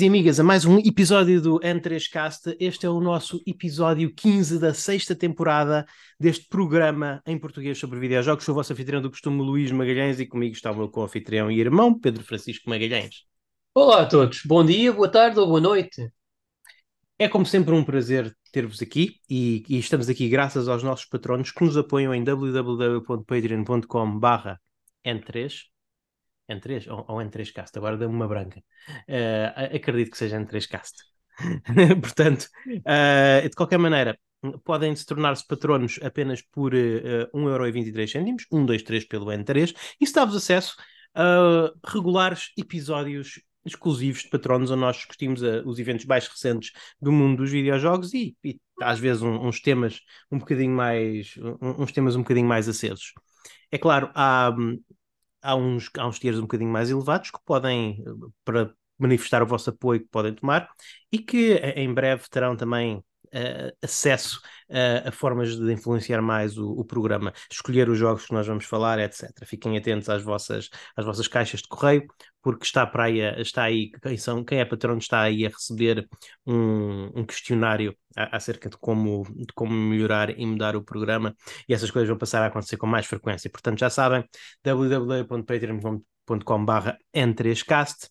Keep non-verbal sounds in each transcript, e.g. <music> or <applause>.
Amigos e amigas, a mais um episódio do N3Cast. Este é o nosso episódio 15 da sexta temporada deste programa em português sobre videojogos. Sou o vosso anfitrião do costume, Luís Magalhães, e comigo está o meu co-anfitrião e irmão, Pedro Francisco Magalhães. Olá a todos, bom dia, boa tarde ou boa noite. É como sempre um prazer ter-vos aqui e, e, estamos aqui graças aos nossos patronos que nos apoiam em www.patreon.com N3 N3 ou, ou N3Cast, agora deu-me uma branca. Uh, acredito que seja N3Cast. <laughs> Portanto, uh, de qualquer maneira, podem se tornar-se patronos apenas por uh, 1,23€, 1, 2, 3 pelo N3 e se dá-vos acesso a regulares episódios exclusivos de patronos onde nós discutimos uh, os eventos mais recentes do mundo dos videojogos e, e às vezes um, uns temas um bocadinho mais um, uns temas um bocadinho mais acesos. É claro, há, há uns, há uns tiers um bocadinho mais elevados que podem, para manifestar o vosso apoio, que podem tomar e que em breve terão também uh, acesso uh, a formas de influenciar mais o, o, programa, escolher os jogos que nós vamos falar, etc. Fiquem atentos às vossas, às vossas caixas de correio, porque está, para aí, está aí, quem, são, quem é patrão está aí a receber um, um questionário acerca de como, de como melhorar e mudar o programa, e essas coisas vão passar a acontecer com mais frequência. Portanto, já sabem, www.patreon.com/n3cast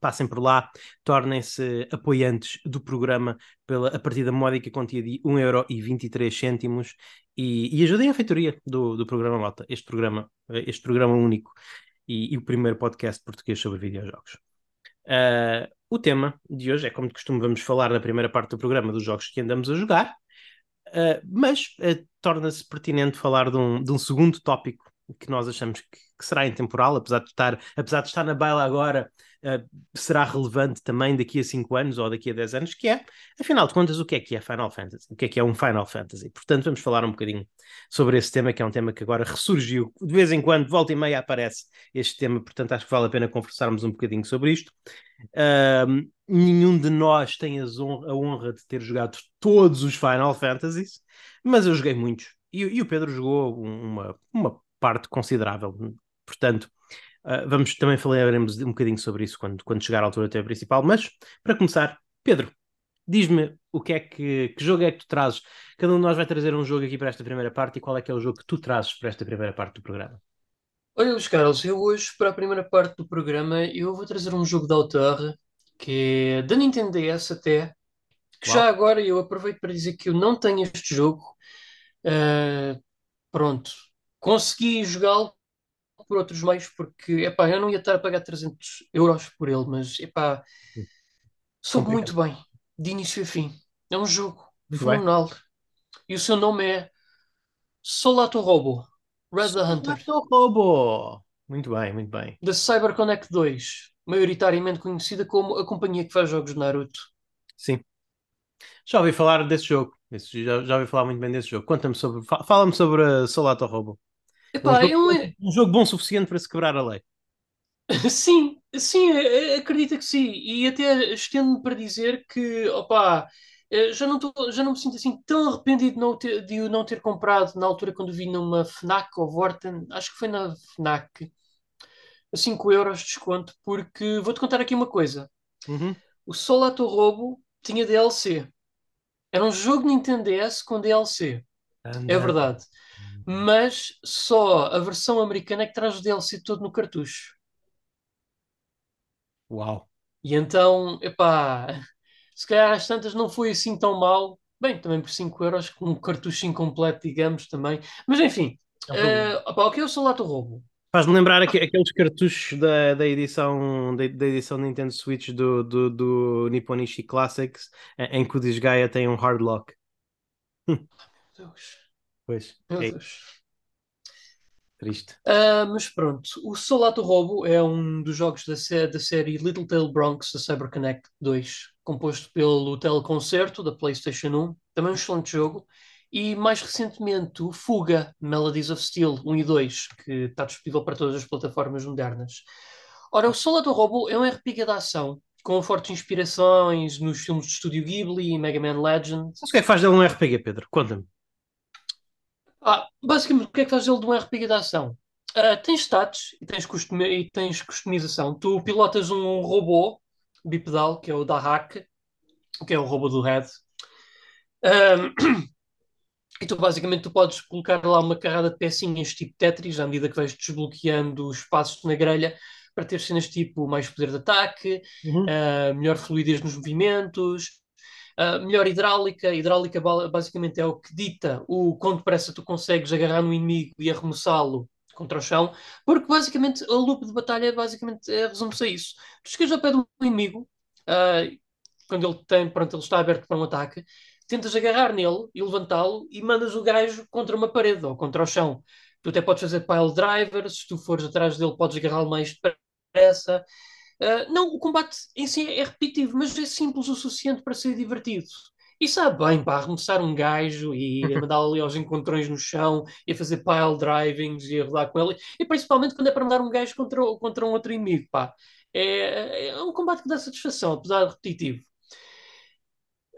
passem por lá, tornem-se apoiantes do programa pela, a partir da módica quantia de 1,23€ e, e ajudem a feitoria do, do programa Malta, este programa, este programa único e, e o primeiro podcast português sobre videojogos. Uh, o tema de hoje é, como de costume, vamos falar na primeira parte do programa dos jogos que andamos a jogar, uh, mas uh, torna-se pertinente falar de um, de um segundo tópico que nós achamos que, que, será intemporal, apesar de estar, apesar de estar na baila agora será relevante também daqui a 5 anos ou daqui a 10 anos, que é, afinal de contas, o que é que é Final Fantasy? O que é que é um Final Fantasy? Portanto, vamos falar um bocadinho sobre esse tema, que é um tema que agora ressurgiu. De vez em quando, volta e meia, aparece este tema, portanto, acho que vale a pena conversarmos um bocadinho sobre isto. Nenhum de nós tem a honra de ter jogado todos os Final Fantasies, mas eu joguei muitos. E, e o Pedro jogou uma, uma parte considerável. Portanto, Uh, vamos também falaremos um bocadinho sobre isso quando, quando chegar à altura do tema principal. Mas, para começar, Pedro, diz-me o que é que, que jogo é que tu trazes. Cada um de nós vai trazer um jogo aqui para esta primeira parte e qual é que é o jogo que tu trazes para esta primeira parte do programa. Olha, Luís Carlos, eu hoje, para a primeira parte do programa, eu vou trazer um jogo de autor que é da Nintendo DS até, que Uau. já agora eu aproveito para dizer que eu não tenho este jogo. Uh, pronto, consegui jogá-lo por outros meios, porque epá, eu não ia estar a pagar 300 euros por ele, mas epá, soube muito bem, de início a fim. É um jogo fenomenal. E o seu nome é Solato Robo, Red the Hunter. Solato Robo! Muito bem, muito bem. Da CyberConnect 2, maioritariamente conhecida como a companhia que faz jogos de Naruto. Sim. Já ouvi falar desse jogo. Já, já ouvi falar muito bem desse jogo. Conta-me sobre. Fala-me sobre Solato Robo. Epá, um, jogo, é um jogo bom o suficiente para se quebrar a lei. Sim, sim, acredita que sim. E até estendo-me para dizer que, opá, eh, já não, tô, já não me sinto assim tão arrependido de, não ter, de não ter comprado na altura quando vi numa Fnac ou Vorten, acho que foi na Fnac, a 5 euros de desconto, porque vou-te contar aqui uma coisa. Uhum. O Solato Robo tinha DLC. Era um jogo Nintendo DS com DLC. É verdade mas só a versão americana é que traz o DLC todo no cartucho. Uau! E então, epá, se calhar às tantas não foi assim tão mal. Bem, também por 5 euros, com um cartucho incompleto, digamos, também. Mas enfim, é uh, o que é o Solato Roubo? Faz-me lembrar aqu aqueles cartuchos da, da edição da, da, edição Nintendo Switch do, do, do Nipponishi Classics, em que o Disgaea tem um hard lock. Meu Deus. Pois. Meu é. Deus. Triste. Uh, mas pronto, o Solato Robo é um dos jogos da, sé da série Little Tail Bronx da CyberConnect 2, composto pelo Teleconcerto da PlayStation 1, também um excelente jogo, e mais recentemente o Fuga Melodies of Steel 1 e 2, que está disponível para todas as plataformas modernas. Ora, o Solato Robo é um RPG de ação com fortes inspirações nos filmes de estúdio Ghibli e Mega Man Legends. o que é que faz dele um RPG, Pedro? Conta-me. Ah, basicamente, o que é que faz ele de um RPG de ação? Uh, tens stats e tens, custom e tens customização. Tu pilotas um robô bipedal, que é o Dahak, que é o robô do Red. Um, <clears throat> e tu basicamente tu podes colocar lá uma carrada de pecinhas tipo Tetris, à medida que vais desbloqueando os espaços na grelha, para ter cenas tipo mais poder de ataque, uhum. uh, melhor fluidez nos movimentos, uh, melhor hidráulica. Hidráulica basicamente é o que dita o quão depressa tu consegues agarrar no inimigo e arremessá-lo contra o chão, porque basicamente a loop de batalha basicamente é, resume-se a isso. Tu chegas ao pé do inimigo, uh, quando ele tem, pronto, ele está aberto para um ataque, tentas agarrar nele e levantá-lo e mandas o gajo contra uma parede ou contra o chão. Tu até podes fazer pile drivers, se tu fores atrás dele podes agarrá-lo mais depressa. Uh, não, o combate em si é repetitivo, mas é simples o suficiente para ser divertido. E sabe bem, para arremessar um gajo e <laughs> a mandá-lo ali aos encontrões no chão e a fazer pile drivings e a rodar com ele. E principalmente quando é para mandar um gajo contra, contra um outro inimigo, pá. É, é um combate que dá satisfação, apesar de repetitivo.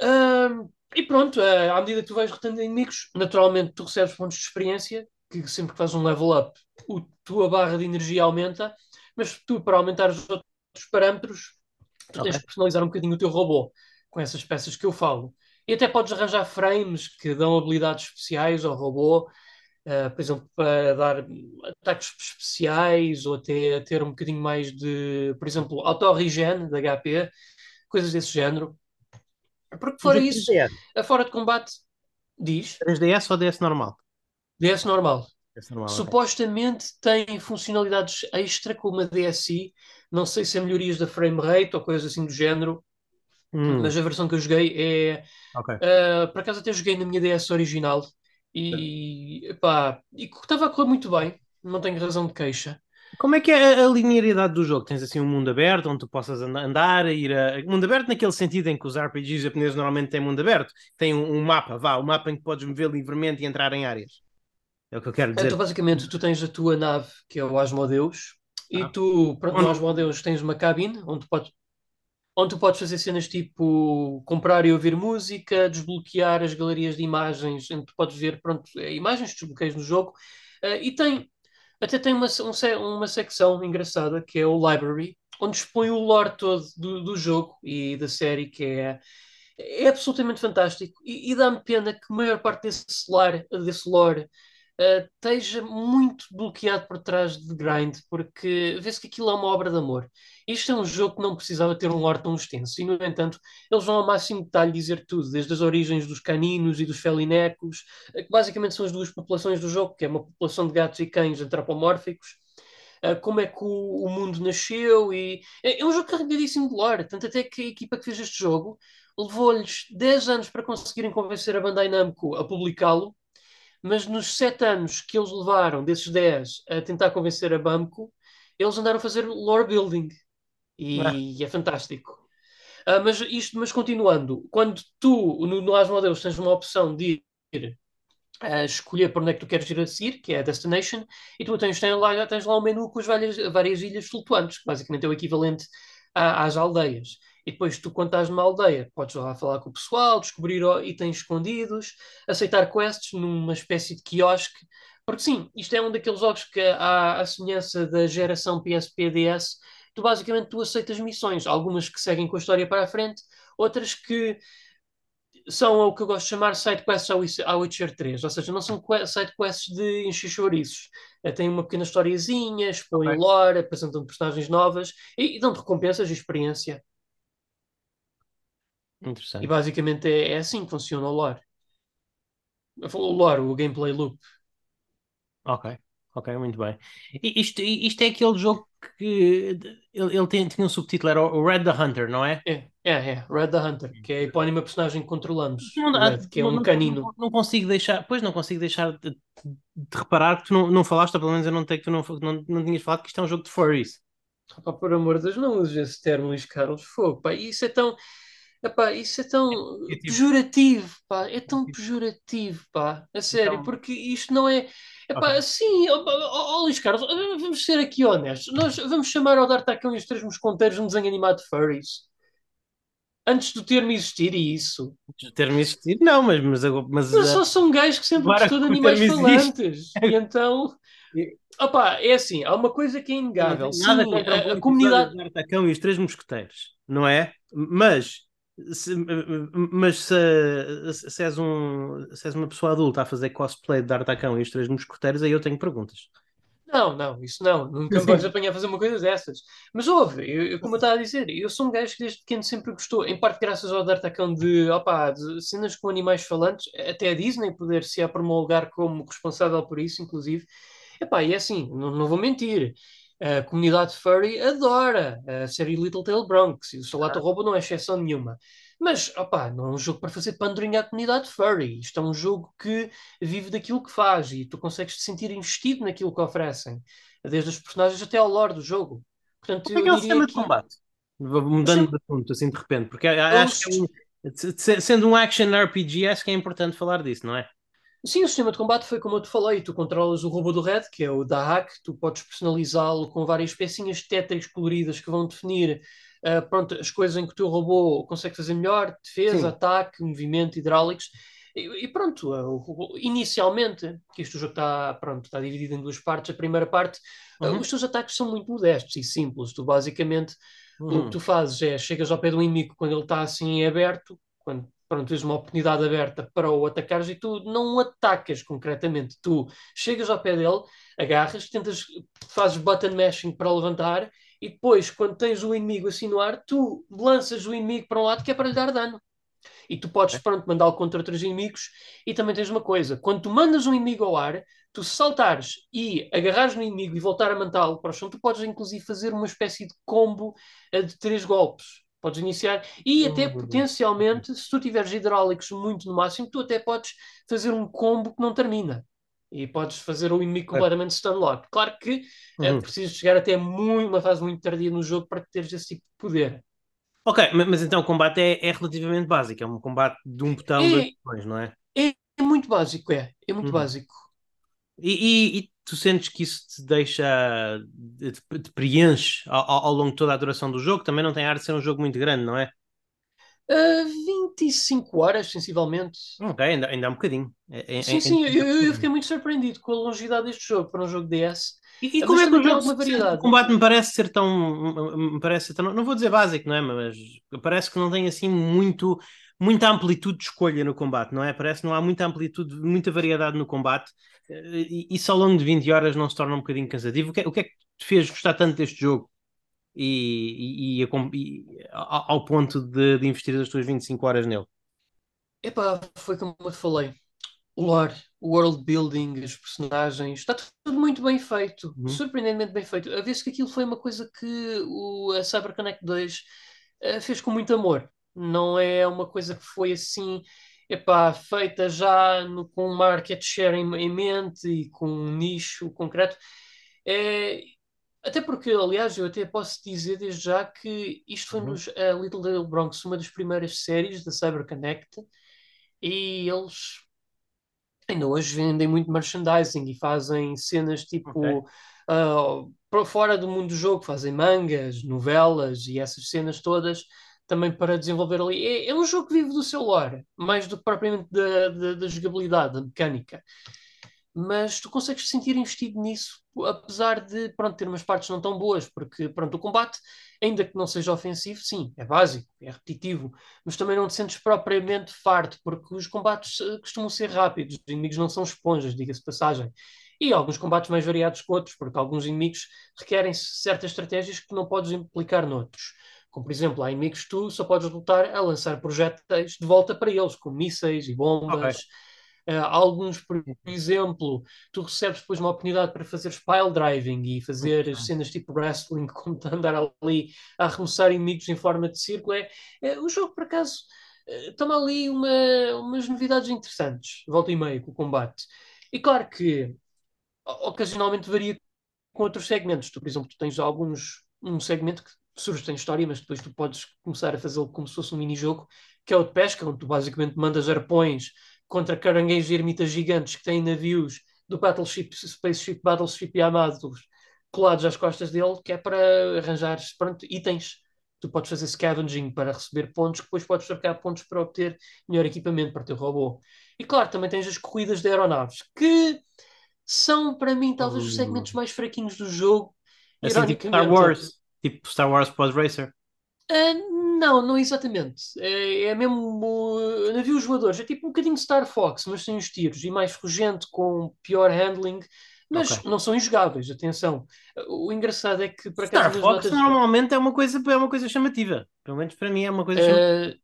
Uh, e pronto, uh, à medida que tu vais rotando inimigos, naturalmente tu recebes pontos de experiência, que sempre que fazes um level up, a tua barra de energia aumenta, mas tu, para aumentar os outros parâmetros, tu okay. tens que personalizar um bocadinho o teu robô com essas peças que eu falo. E até podes arranjar frames que dão habilidades especiais ao robô, uh, por exemplo, para dar ataques especiais ou até ter um bocadinho mais de, por exemplo, auto-regen de HP, coisas desse género. Porque fora isso, a fora de combate diz. 3DS ou DS normal? DS normal. DS normal Supostamente okay. tem funcionalidades extra com uma DSi. Não sei se é melhorias da frame rate ou coisas assim do género. Hum. Mas a versão que eu joguei é. Okay. Uh, por acaso até joguei na minha DS original e, epá, e estava a correr muito bem, não tenho razão de queixa. Como é que é a, a linearidade do jogo? Tens assim um mundo aberto onde tu possas andar, ir a. Mundo aberto naquele sentido em que os RPGs japoneses normalmente têm mundo aberto. Tem um, um mapa, vá, um mapa em que podes mover livremente e entrar em áreas. É o que eu quero dizer. Então, basicamente, tu tens a tua nave, que é o Asmodeus, ah. e tu, pronto, no Asmodeus tens uma cabine onde tu podes onde tu podes fazer cenas tipo comprar e ouvir música, desbloquear as galerias de imagens, onde tu podes ver pronto, eh, imagens, desbloqueios no jogo, uh, e tem até tem uma, um, uma secção engraçada que é o Library, onde expõe o lore todo do, do jogo e da série, que é, é absolutamente fantástico. E, e dá-me pena que a maior parte desse, lar, desse lore uh, esteja muito bloqueado por trás de grind, porque vê-se que aquilo é uma obra de amor. Isto é um jogo que não precisava ter um lore tão extenso, e no entanto, eles vão ao máximo detalhe dizer tudo, desde as origens dos caninos e dos felinecos, eh, que basicamente são as duas populações do jogo, que é uma população de gatos e cães antropomórficos. Uh, como é que o, o, mundo nasceu e é, é, um jogo carregadíssimo de lore, tanto até que a equipa que fez este jogo levou-lhes 10 anos para conseguirem convencer a Bandai Namco a publicá-lo mas nos 7 anos que eles levaram, desses 10, a tentar convencer a Bamco, eles andaram a fazer lore building. E ah. é fantástico. Uh, mas isto, mas continuando, quando tu no, no Asmodeus tens uma opção de ir a escolher para onde é que tu queres ir a seguir, que é a destination, e tu tens, tens, lá, tens lá um menu com as várias, várias ilhas flutuantes, que basicamente é o equivalente a, às aldeias. E depois tu, quando estás numa aldeia, podes lá falar com o pessoal, descobrir itens escondidos, aceitar quests numa espécie de quiosque. Porque sim, isto é um daqueles jogos que, à, à semelhança da geração PSP-DS, tu basicamente tu aceitas missões. Algumas que seguem com a história para a frente, outras que são o que eu gosto de chamar side quests ao Witcher 3, ou seja, não são side quests de encher chouriços. Eh, tem uma pequena historiazinha, expõem okay. lore, apresentam personagens novas e, e dão-te recompensas e experiência. Interessante. E basicamente é, é assim que funciona o lore. O lore, o gameplay loop. Ok, ok, muito bem. E isto, isto é aquele jogo que ele, ele tinha, tinha um subtítulo, era o Red the Hunter, não é? É, é, é, Red the Hunter, que é a epónima personagem que controlamos, não Red, que é um não, canino. Não, não, consigo deixar, pois não consigo deixar de, de, reparar que tu não, não falaste, ou pelo menos eu não tenho que tu não, não, não tinhas falado que isto é um jogo de furries. Opa, por amor de Deus, não uses esse termo, Luís Carlos, fogo, pá, isso é tão Epá, isso é tão é, é pejorativo, pá, é tão tipo, pejorativo, pá, a sério, então, porque isto não é. Epá, okay. sim, ó, ó, ó, Luís Carlos, vamos ser aqui honestos. Nós vamos chamar ao D'Artagnan e os Três Mosconteiros um desenho animado de furries. Antes do termo existir e isso. Antes do termo existir, não, mas. Mas, mas, mas só são gajos que sempre gostou de animais falantes. <laughs> e então Opa, é assim, há uma coisa que é inegável. Nada Sim, contra a, a, comunidade. de D'Artacão e os Três Mosqueteiros, não é? Mas se, mas se, se, és um, se és uma pessoa adulta a fazer cosplay de D'Artacão e os Três Mosqueteiros, aí eu tenho perguntas. Não, não, isso não. Nunca me vais apanhar a fazer uma coisa dessas. Mas ouve, eu, eu, como eu estava a dizer, eu sou um gajo que desde pequeno sempre gostou, em parte graças ao D'Artacão de, opa, de cenas com animais falantes, até a Disney poder se promulgar como responsável por isso, inclusive. Epá, e é assim, não, não vou mentir. A comunidade furry adora a série Little Tail Bronx e o Salato ah. Robo não é exceção nenhuma. Mas, opá, não é um jogo para fazer pandurinha à comunidade furry. Isto é um jogo que vive daquilo que faz e tu consegues te sentir investido naquilo que oferecem, desde os personagens até ao lore do jogo. Portanto, Como é que é o sistema que... de combate? Mudando de assunto, assim de repente, porque acho que é sendo um action RPG, acho que é importante falar disso, não é? Sim, o sistema de combate foi como eu te falei. Tu controlas o robô do Red, que é o Dahak, tu podes personalizá-lo com várias pecinhas Tetris coloridas que vão definir uh, pronto, as coisas em que o teu robô consegue fazer melhor: defesa, Sim. ataque, movimento, hidráulicos. E, e pronto, uh, inicialmente, que este jogo está pronto, está dividido em duas partes. A primeira parte, uh, uhum. os teus ataques são muito modestos e simples. Tu basicamente uhum. o que uhum. tu fazes é chegas ao pé do inimigo quando ele está assim aberto, quando pronto, tens uma oportunidade aberta para o atacares e tu não o atacas concretamente. Tu chegas ao pé dele, agarras, tentas, fazes button mashing para levantar e depois, quando tens o inimigo assim no ar, tu lanças o inimigo para um lado que é para lhe dar dano. E tu podes, pronto, mandá-lo contra outros inimigos. E também tens uma coisa: quando tu mandas um inimigo ao ar, tu saltares e agarrares no inimigo e voltar a mantá-lo para o chão, tu podes inclusive fazer uma espécie de combo eh, de três golpes. Podes iniciar e até uhum. potencialmente, se tu tiveres hidráulicos muito no máximo, tu até podes fazer um combo que não termina. E podes fazer o inimigo completamente stunlock. Claro que é uhum. é preciso chegar até muito, uma fase muito tardia no jogo para teres esse tipo de poder. Ok, mas então o combate é, é relativamente básico, é um combate de um botão, é, dois botões, não é? é? É muito básico, é. É muito uhum. básico. E, e, e, tu sentes que isso te deixa, te, te preenche ao, ao, longo de toda a duração do jogo? Também não tem ar de ser um jogo muito grande, não é? Uh, 25 horas, sensivelmente. Ok, ainda, ainda há um bocadinho. É, é, sim, é, sim, eu, eu, fiquei muito surpreendido com a longevidade deste jogo para um jogo DS. E, e como é que o jogo variedade? O combate me parece ser tão. Me parece tão, não vou dizer básico, não é? Mas parece que não tem assim muito muita amplitude de escolha no combate, não é? Parece que não há muita amplitude, muita variedade no combate isso ao longo de 20 horas não se torna um bocadinho cansativo. O que, é, o que é que te fez gostar tanto deste jogo e, e, e, e ao ponto de, de, investir as tuas 25 horas nele? Epá, foi como eu te falei. O lore, o world building, os personagens, está tudo muito bem feito, uhum. surpreendentemente bem feito. A vez que aquilo foi uma coisa que o, a CyberConnect 2 uh, eh, fez com muito amor. Não é uma coisa que foi assim epá, feita já no, com market share em, em, mente e com um nicho concreto. É, até porque, aliás, eu até posso dizer desde já que isto foi uhum. nos a Little Little Bronx, uma das primeiras séries da CyberConnect, e eles ainda hoje vendem muito merchandising e fazem cenas tipo okay. uh, para fora do mundo do jogo, fazem mangas, novelas e essas cenas todas também para desenvolver ali. É, é, um jogo que vive do seu lore, mais do que propriamente da, da, da, jogabilidade, da mecânica. Mas tu consegues sentir investido nisso, apesar de pronto, ter umas partes não tão boas, porque pronto, o combate, ainda que não seja ofensivo, sim, é básico, é repetitivo, mas também não te sentes propriamente farto, porque os combates uh, costumam ser rápidos, os inimigos não são esponjas, diga-se passagem. E alguns combates mais variados que outros, porque alguns inimigos requerem certas estratégias que não podes implicar noutros. Como, por exemplo, há inimigos que tu só podes lutar a lançar projéteis de volta para eles, com mísseis e bombas. Okay. Uh, alguns, por exemplo, tu recebes depois uma oportunidade para fazer pile driving e fazer cenas tipo wrestling, <laughs> como andar ali a arremessar inimigos em forma de círculo. É, é o jogo, por acaso, uh, toma ali uma, umas novidades interessantes, volta e meia, com o combate. E claro que ocasionalmente varia com outros segmentos. Tu, por exemplo, tu tens alguns um segmento que surge sem história, mas depois tu podes começar a fazê-lo como se fosse um mini-jogo, que é o de pesca, onde tu basicamente mandas arpões contra caranguejos e ermitas gigantes que têm navios do Battleship, Spaceship, Battleship Yamato colados às costas dele, que é para arranjar pronto, itens. Tu podes fazer scavenging para receber pontos, que depois podes trocar pontos para obter melhor equipamento para o teu robô. E claro, também tens as corridas de aeronaves, que são para mim talvez os segmentos mais fraquinhos do jogo. Assim, tipo Star Wars, tipo Star Wars Pod Racer. Uh, não, não exatamente. É, é mesmo uh, navios voadores. É tipo um bocadinho Star Fox, mas sem os tiros e mais fugente, com pior handling. Mas okay. não são injogáveis, atenção. O engraçado é que para Star Fox notas... normalmente é uma coisa é uma coisa chamativa. Pelo menos para mim é uma coisa chamativa. Uh,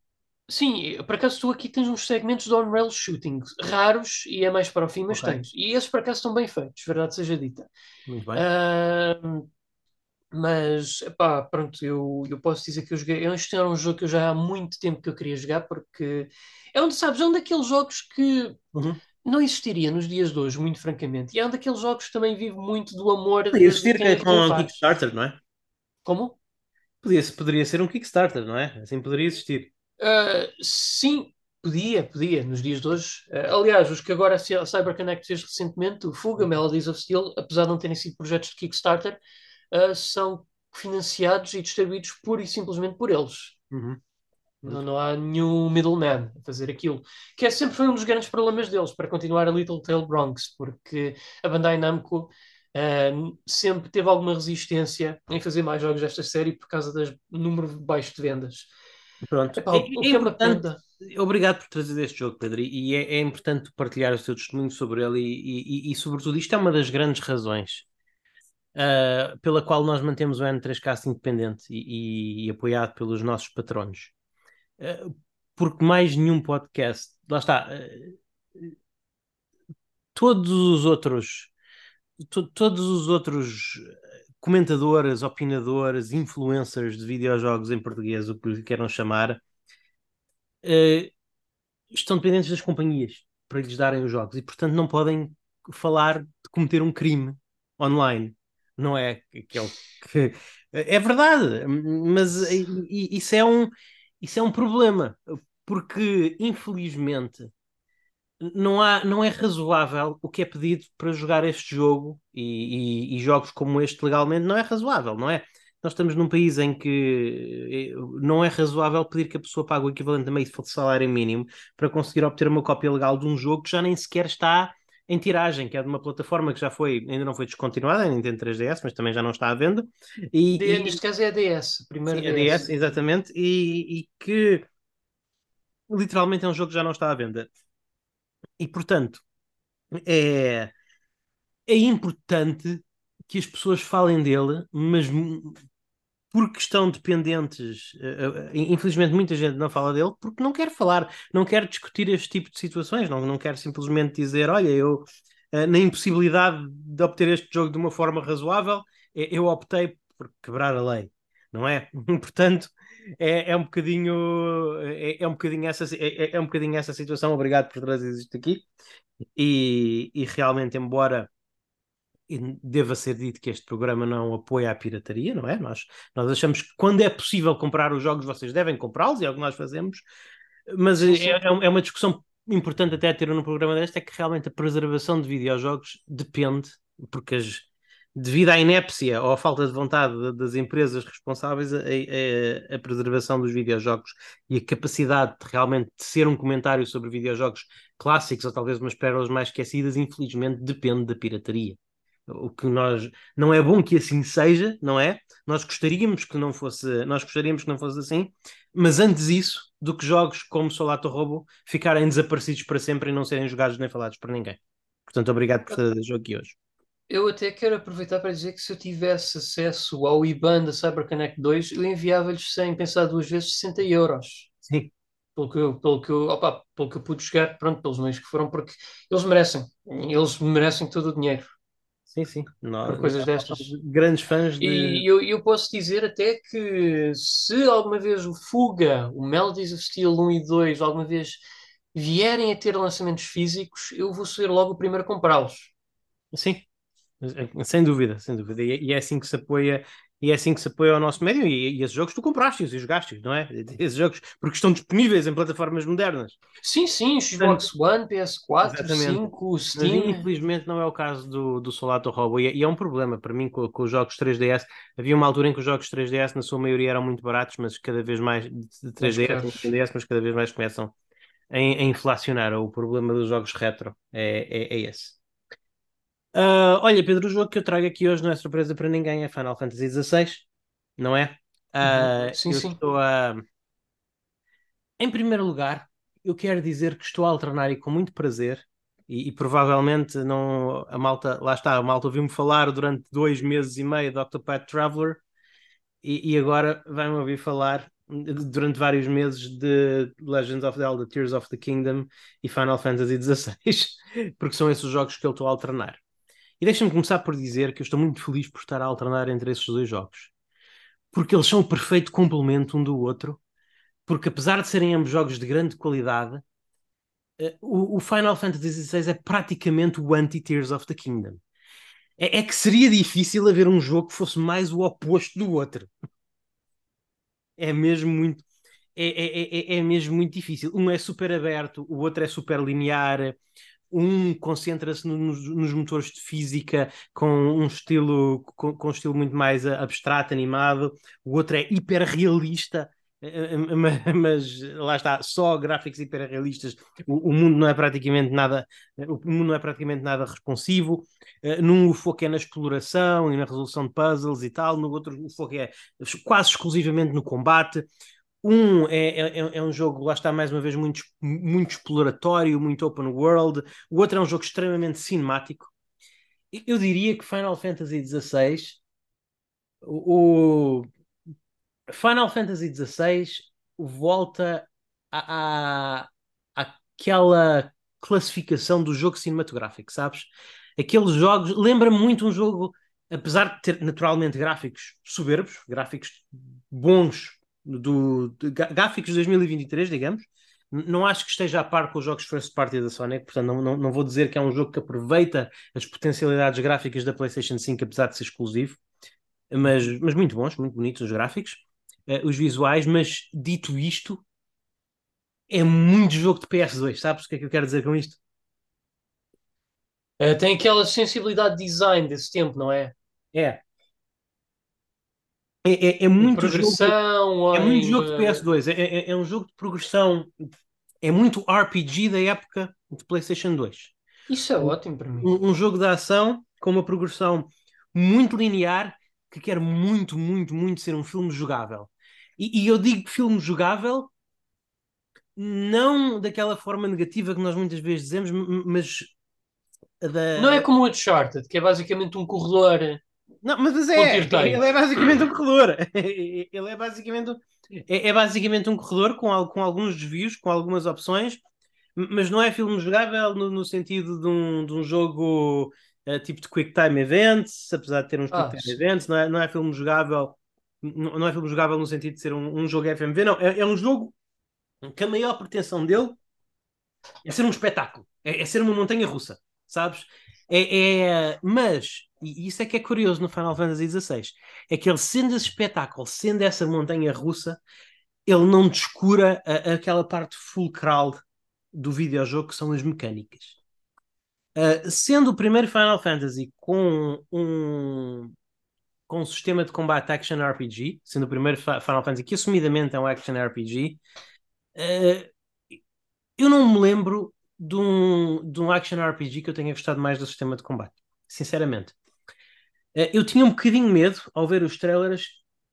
sim, por acaso tu aqui tens uns segmentos de on-rail shooting raros e é mais para o fim, mas okay. tens. E esses por acaso estão bem feitos, verdade seja dita. Muito bem. Uh, mas, pá, pronto, eu, eu posso dizer que eu joguei. Este era um jogo que eu já há muito tempo que eu queria jogar, porque é onde, sabes, é um daqueles jogos que uhum. não existiria nos dias de hoje, muito francamente. E é um daqueles jogos que também vive muito do amor. Podia existir é com um Kickstarter, não é? Como? Podia, poderia ser um Kickstarter, não é? Assim poderia existir. Uh, sim, podia, podia, nos dias de hoje. Uh, aliás, os que agora a CyberConnect fez recentemente, o Fuga, Melodies of Steel, apesar de não terem sido projetos de Kickstarter, uh, são financiados e distribuídos pura e simplesmente por eles. Uhum. Não, não há nenhum middleman a fazer aquilo. Que é, sempre foi um dos grandes problemas deles para continuar a Little Tail Bronx, porque a Bandai Namco uh, sempre teve alguma resistência em fazer mais jogos desta série por causa do número baixo de vendas. Pronto. Epá, é, é, é importante, obrigado por trazer este jogo, Pedro, e é, é importante partilhar o seu testemunho sobre ele e, e, e, sobretudo, isto é uma das grandes razões uh, pela qual nós mantemos o N3Cast independente e, e, e apoiado pelos nossos patronos. Uh, porque mais nenhum podcast, lá está, uh, todos os outros, to, todos os outros comentadores, opinadores, influencers de videojogos em português, o que lhe queiram chamar, estão dependentes das companhias para lhes darem os jogos e, portanto, não podem falar de cometer um crime online não é aquele que. É verdade, mas isso é um, isso é um problema, porque infelizmente não, há, não é razoável o que é pedido para jogar este jogo e, e, e, jogos como este legalmente não é razoável, não é? Nós estamos num país em que eh, não é razoável pedir que a pessoa pague o equivalente a meio de salário mínimo para conseguir obter uma cópia legal de um jogo que já nem sequer está em tiragem, que é de uma plataforma que já foi, ainda não foi descontinuada, a Nintendo 3DS, mas também já não está à venda. E, e neste caso é a DS, primeiro sim, DS. a DS, exatamente, e, e, que literalmente é um jogo que já não está à venda. E portanto, é, é importante que as pessoas falem dele, mas porque estão dependentes. Uh, infelizmente, muita gente não fala dele porque não quer falar, não quer discutir este tipo de situações, não, não quer simplesmente dizer: olha, eu, uh, na impossibilidade de obter este jogo de uma forma razoável, eu optei por quebrar a lei, não é? <laughs> Portanto. É, é um bocadinho é, é um bocadinho essa é, é um bocadinho essa situação obrigado por trazer isto aqui e, e realmente embora deva ser dito que este programa não apoia a pirataria, não é? Nós, nós achamos que quando é possível comprar os jogos, vocês devem comprá-los, e é o que nós fazemos, mas. É, é, é uma discussão importante até ter no programa deste, é que realmente a preservação de videojogos depende, porque as, devido à inépcia ou à falta de vontade das empresas responsáveis, a, a, a, preservação dos videojogos e a capacidade de realmente de ser um comentário sobre videojogos clássicos ou talvez umas pérolas mais esquecidas, infelizmente depende da pirataria o que nós não é bom que assim seja, não é? Nós gostaríamos que não fosse, nós gostaríamos que não fosse assim, mas antes isso do que jogos como Solato Robo ficarem desaparecidos para sempre e não serem jogados nem falados por ninguém. Portanto, obrigado por ter o jogo aqui hoje. Eu até quero aproveitar para dizer que se eu tivesse acesso ao IBAN da CyberConnect 2, eu enviava-lhes sem pensar duas vezes 60 euros. Sim. Pelo que, eu, pelo, que eu, opa, pelo que eu pude chegar, pronto, pelos meios que foram, porque eles merecem. Eles merecem todo o dinheiro. Sim, sim. Nós, coisas destas. Grandes fãs de. E eu, eu posso dizer até que se alguma vez o Fuga, o Melodies of Steel 1 e 2, alguma vez vierem a ter lançamentos físicos, eu vou ser logo o primeiro a comprá-los. Sim, sem dúvida, sem dúvida. E é assim que se apoia e é assim que se apoia ao nosso médio. E, e esses jogos tu compraste e jogaste, não é? <laughs> Esses jogos, porque estão disponíveis em plataformas modernas. Sim, sim, Xbox One, PS4, Exatamente. 5, Steam. Mas, infelizmente não é o caso do, do Solato Robo. E, é, e é um problema para mim com, com, os jogos 3DS. Havia uma altura em que os jogos 3DS, na sua maioria, eram muito baratos, mas cada vez mais de 3DS, 3DS mas cada vez mais começam a, a inflacionar. O problema dos jogos retro é, é, é esse. Uh, olha, Pedro, o jogo que eu trago aqui hoje não é surpresa para ninguém, é Final Fantasy XVI, não é? Uh, sim, eu sim. estou a. Em primeiro lugar, eu quero dizer que estou a alternar e com muito prazer, e, e provavelmente não. A malta, lá está, a malta ouviu-me falar durante dois meses e meio de Octopath Traveler, e, e agora vai-me ouvir falar durante vários meses de Legends of Zelda, Tears of the Kingdom e Final Fantasy XVI, <laughs> porque são esses os jogos que eu estou a alternar. E deixa-me começar por dizer que eu estou muito feliz por estar a alternar entre esses dois jogos, porque eles são o perfeito complemento um do outro, porque apesar de serem ambos jogos de grande qualidade, eh, o, Final Fantasy XVI é praticamente o anti-Tears of the Kingdom. É, é que seria difícil haver um jogo que fosse mais o oposto do outro. É mesmo muito. É, é, é, é mesmo muito difícil. Um é super aberto, o outro é super linear, um concentra-se no, nos, nos, motores de física com um estilo com, com, um estilo muito mais abstrato, animado, o outro é hiper realista eh, eh, <laughs> mas lá está, só gráficos hiperrealistas, o, o mundo não é praticamente nada, o mundo não é praticamente nada responsivo. Num o foco é na exploração e na resolução de puzzles e tal, no outro o foco é quase exclusivamente no combate. Um é, é, é, um jogo, lá está mais uma vez, muito, muito exploratório, muito open world. O outro é um jogo extremamente cinemático. Eu diria que Final Fantasy XVI, o, Final Fantasy XVI volta à, àquela classificação do jogo cinematográfico, sabes? Aqueles jogos, lembra-me muito um jogo, apesar de ter naturalmente gráficos soberbos, gráficos bons, do, de, gráficos de 2023, digamos, não acho que esteja a par com os jogos first party da Sonic, portanto não, não, não vou dizer que é um jogo que aproveita as potencialidades gráficas da PlayStation 5, apesar de ser exclusivo, mas, mas muito bons, muito bonitos os gráficos uh, os visuais, mas dito isto, é muito jogo de PS2, sabes o que é que eu quero dizer com isto? Uh, tem aquela sensibilidade de design desse tempo, não é? É. É, é, é muito progressão, jogo, é muito jogo de PS2, é, é, é, um jogo de progressão, é muito RPG da época de PlayStation 2. Isso é um, ótimo para mim. Um, um jogo de ação com uma progressão muito linear que quer muito, muito, muito ser um filme jogável. E, e eu digo filme jogável não daquela forma negativa que nós muitas vezes dizemos, mas da... Não é como o Uncharted, que é basicamente um corredor. Não, mas é, ele é basicamente um corredor. <laughs> ele é basicamente, é, é, basicamente um corredor com, com alguns desvios, com algumas opções, mas não é filme jogável no, no sentido de um, de um jogo uh, tipo de Quick Time Events, apesar de ter uns ah, Quick Time Events, não é, não é filme jogável não é filme jogável no sentido de ser um, um jogo FMV, não. É, é, um jogo que a maior pretensão dele é ser um espetáculo, é, é ser uma montanha russa, sabes? É, é, mas, e isso é que é curioso no Final Fantasy XVI, é que ele sendo esse espetáculo, sendo essa montanha russa, ele não descura a, aquela parte fulcral do videojogo que são as mecânicas. Uh, sendo o primeiro Final Fantasy com um, com um sistema de combate action RPG, sendo o primeiro Final Fantasy que assumidamente é um action RPG, uh, eh, eu não me lembro de um, de um action RPG que eu tenha gostado mais do sistema de combate, sinceramente. Uh, eu tinha um bocadinho medo ao ver os trailers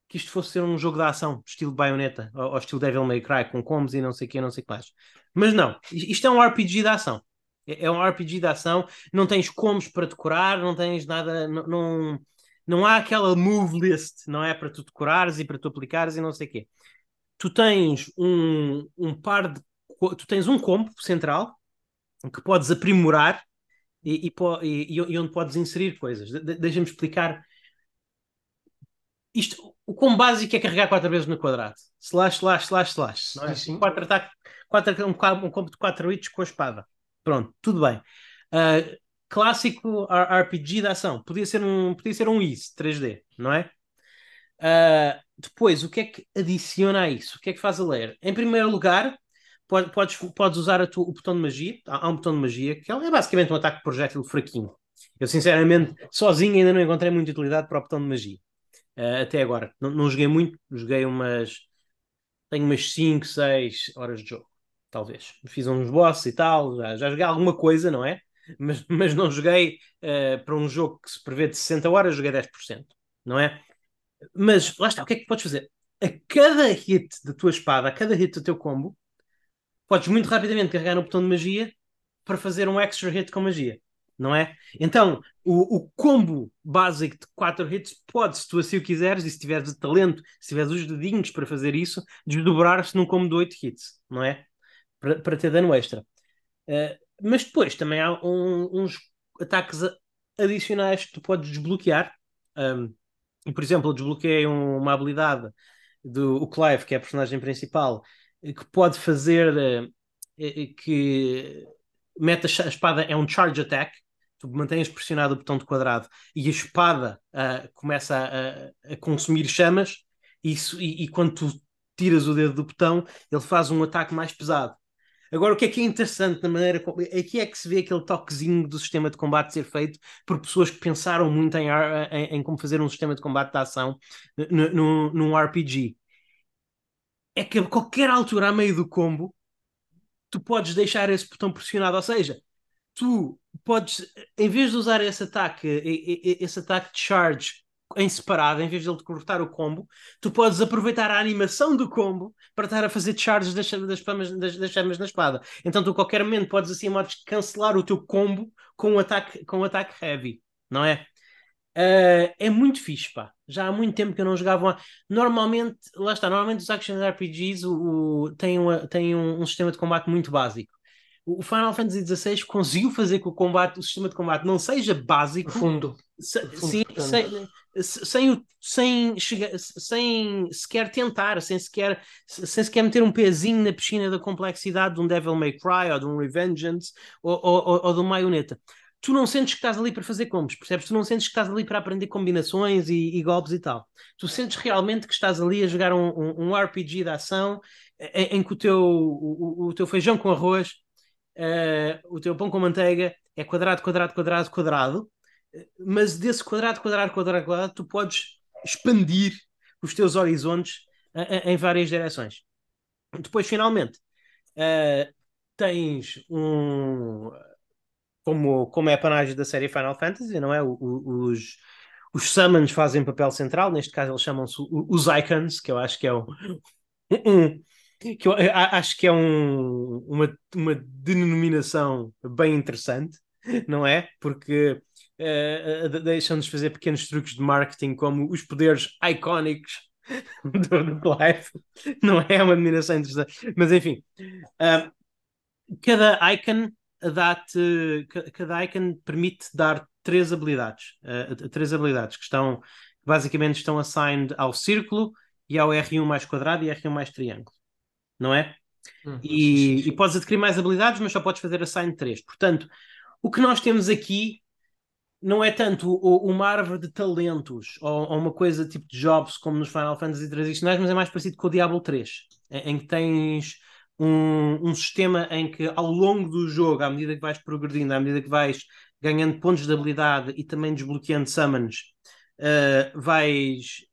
que isto fosse ser um jogo de ação, estilo Bayonetta, ou, ou estilo Devil May Cry, com combos e não sei o que, não sei o que mais. Mas não, isto é um RPG de ação. É, é um RPG de ação, não tens combos para decorar, não tens nada, não, não não há aquela move list, não é? Para tu decorares e para tu aplicares e não sei o quê. Tu tens um, um par de. Tu tens um combo central que podes aprimorar e, e, e, e onde podes inserir coisas. De, Deixa-me explicar. Isto, o combo básico é carregar quatro vezes no quadrado. Slash, slash, slash, slash. Não é? Sim, sim. Quatro ataques, quatro, um, um combo de 4 hits com a espada. Pronto, tudo bem. Uh, clássico RPG de ação. Podia ser um, podia ser um Ease 3D, não é? Uh, depois, o que é que adiciona a isso? O que é que faz a ler? Em primeiro lugar, podes, podes usar tu, o botão de magia. Há, há, um botão de magia que é basicamente um ataque projétil fraquinho. Eu, sinceramente, sozinho ainda não encontrei muita utilidade para o botão de magia. Uh, até agora. Não, não, joguei muito, joguei umas. Tenho umas 5, 6 horas de jogo, talvez. Fiz uns bosses e tal, já, já joguei alguma coisa, não é? mas, <laughs> mas não joguei uh, para um jogo que se prevê de 60 horas, joguei 10%, não é? Mas lá está, o que é que podes fazer? A cada hit da tua espada, a cada hit do teu combo, podes muito rapidamente carregar no botão de magia para fazer um extra hit com magia, não é? Então, o, o combo básico de 4 hits pode, se tu assim o quiseres, e se tiveres talento, se tiveres os dedinhos para fazer isso, desdobrar-se num combo de 8 hits, não é? Para, para ter dano extra. Uh, mas depois também há um, uns ataques adicionais que tu podes desbloquear. Um, por exemplo, eu desbloqueei uma habilidade do o Clive, que é a personagem principal, que pode fazer uh, que mete a espada, é um charge attack, tu mantens pressionado o botão de quadrado e a espada uh, começa a, a, consumir chamas, e, e, quando tu tiras o dedo do botão, ele faz um ataque mais pesado. Agora, o que é que é interessante na maneira. Aqui é que se vê aquele toquezinho do sistema de combate ser feito por pessoas que pensaram muito em, em, em como fazer um sistema de combate de ação num RPG. É que a qualquer altura, a meio do combo, tu podes deixar esse botão pressionado. Ou seja, tu podes, em vez de usar esse ataque, esse ataque de charge em separado, em vez de ele cortar o combo, tu podes aproveitar a animação do combo para estar a fazer charges das, das, das, das chamas na espada. Então tu a qualquer momento podes assim modos cancelar o teu combo com um ataque, com um ataque heavy, não é? Uh, é muito fixe, pá. Já há muito tempo que eu não jogava uma... Normalmente, lá está, normalmente os action RPGs o, o, têm, uma, têm um, um sistema de combate muito básico o Final Fantasy XVI conseguiu fazer que o combate, o sistema de combate não seja básico. Fundo. Se, fundo sim, sem, sem, sem, chegar, sem sequer tentar, sem sequer, sem sequer meter um pezinho na piscina da complexidade de um Devil May Cry ou de um Revengeance ou, ou, ou de um Maioneta. Tu não sentes que estás ali para fazer combos, percebes? Tu não sentes que estás ali para aprender combinações e, e golpes e tal. Tu sentes realmente que estás ali a jogar um, um, um RPG de ação em, em que o teu, o, o teu feijão com arroz uh, o teu pão com manteiga é quadrado, quadrado, quadrado, quadrado, mas desse quadrado, quadrado, quadrado, quadrado, tu podes expandir os teus horizontes em várias direções. Depois, finalmente, uh, tens um. Como, como é a panagem da série Final Fantasy, não é? O, o, os, os summons fazem papel central, neste caso eles chamam-se os icons, que eu acho que é um, que eu acho que é um, uma, uma denominação bem interessante, não é? Porque uh, deixam-nos fazer pequenos truques de marketing como os poderes icónicos <laughs> do, do não é uma denominação interessante, mas enfim, uh, cada icon dá-te, cada icon permite dar três habilidades, uh, três habilidades que estão basicamente estão assigned ao círculo e ao R1 mais quadrado e R1 mais triângulo não é? Hum, e, e, podes adquirir mais habilidades, mas só podes fazer assign 3. Portanto, o que nós temos aqui não é tanto uma árvore de talentos ou, ou, uma coisa tipo de jobs como nos Final Fantasy tradicionais, mas é mais parecido com o Diablo 3, em, em que tens um, um, sistema em que ao longo do jogo, à medida que vais progredindo, à medida que vais ganhando pontos de habilidade e também desbloqueando summons, uh, vais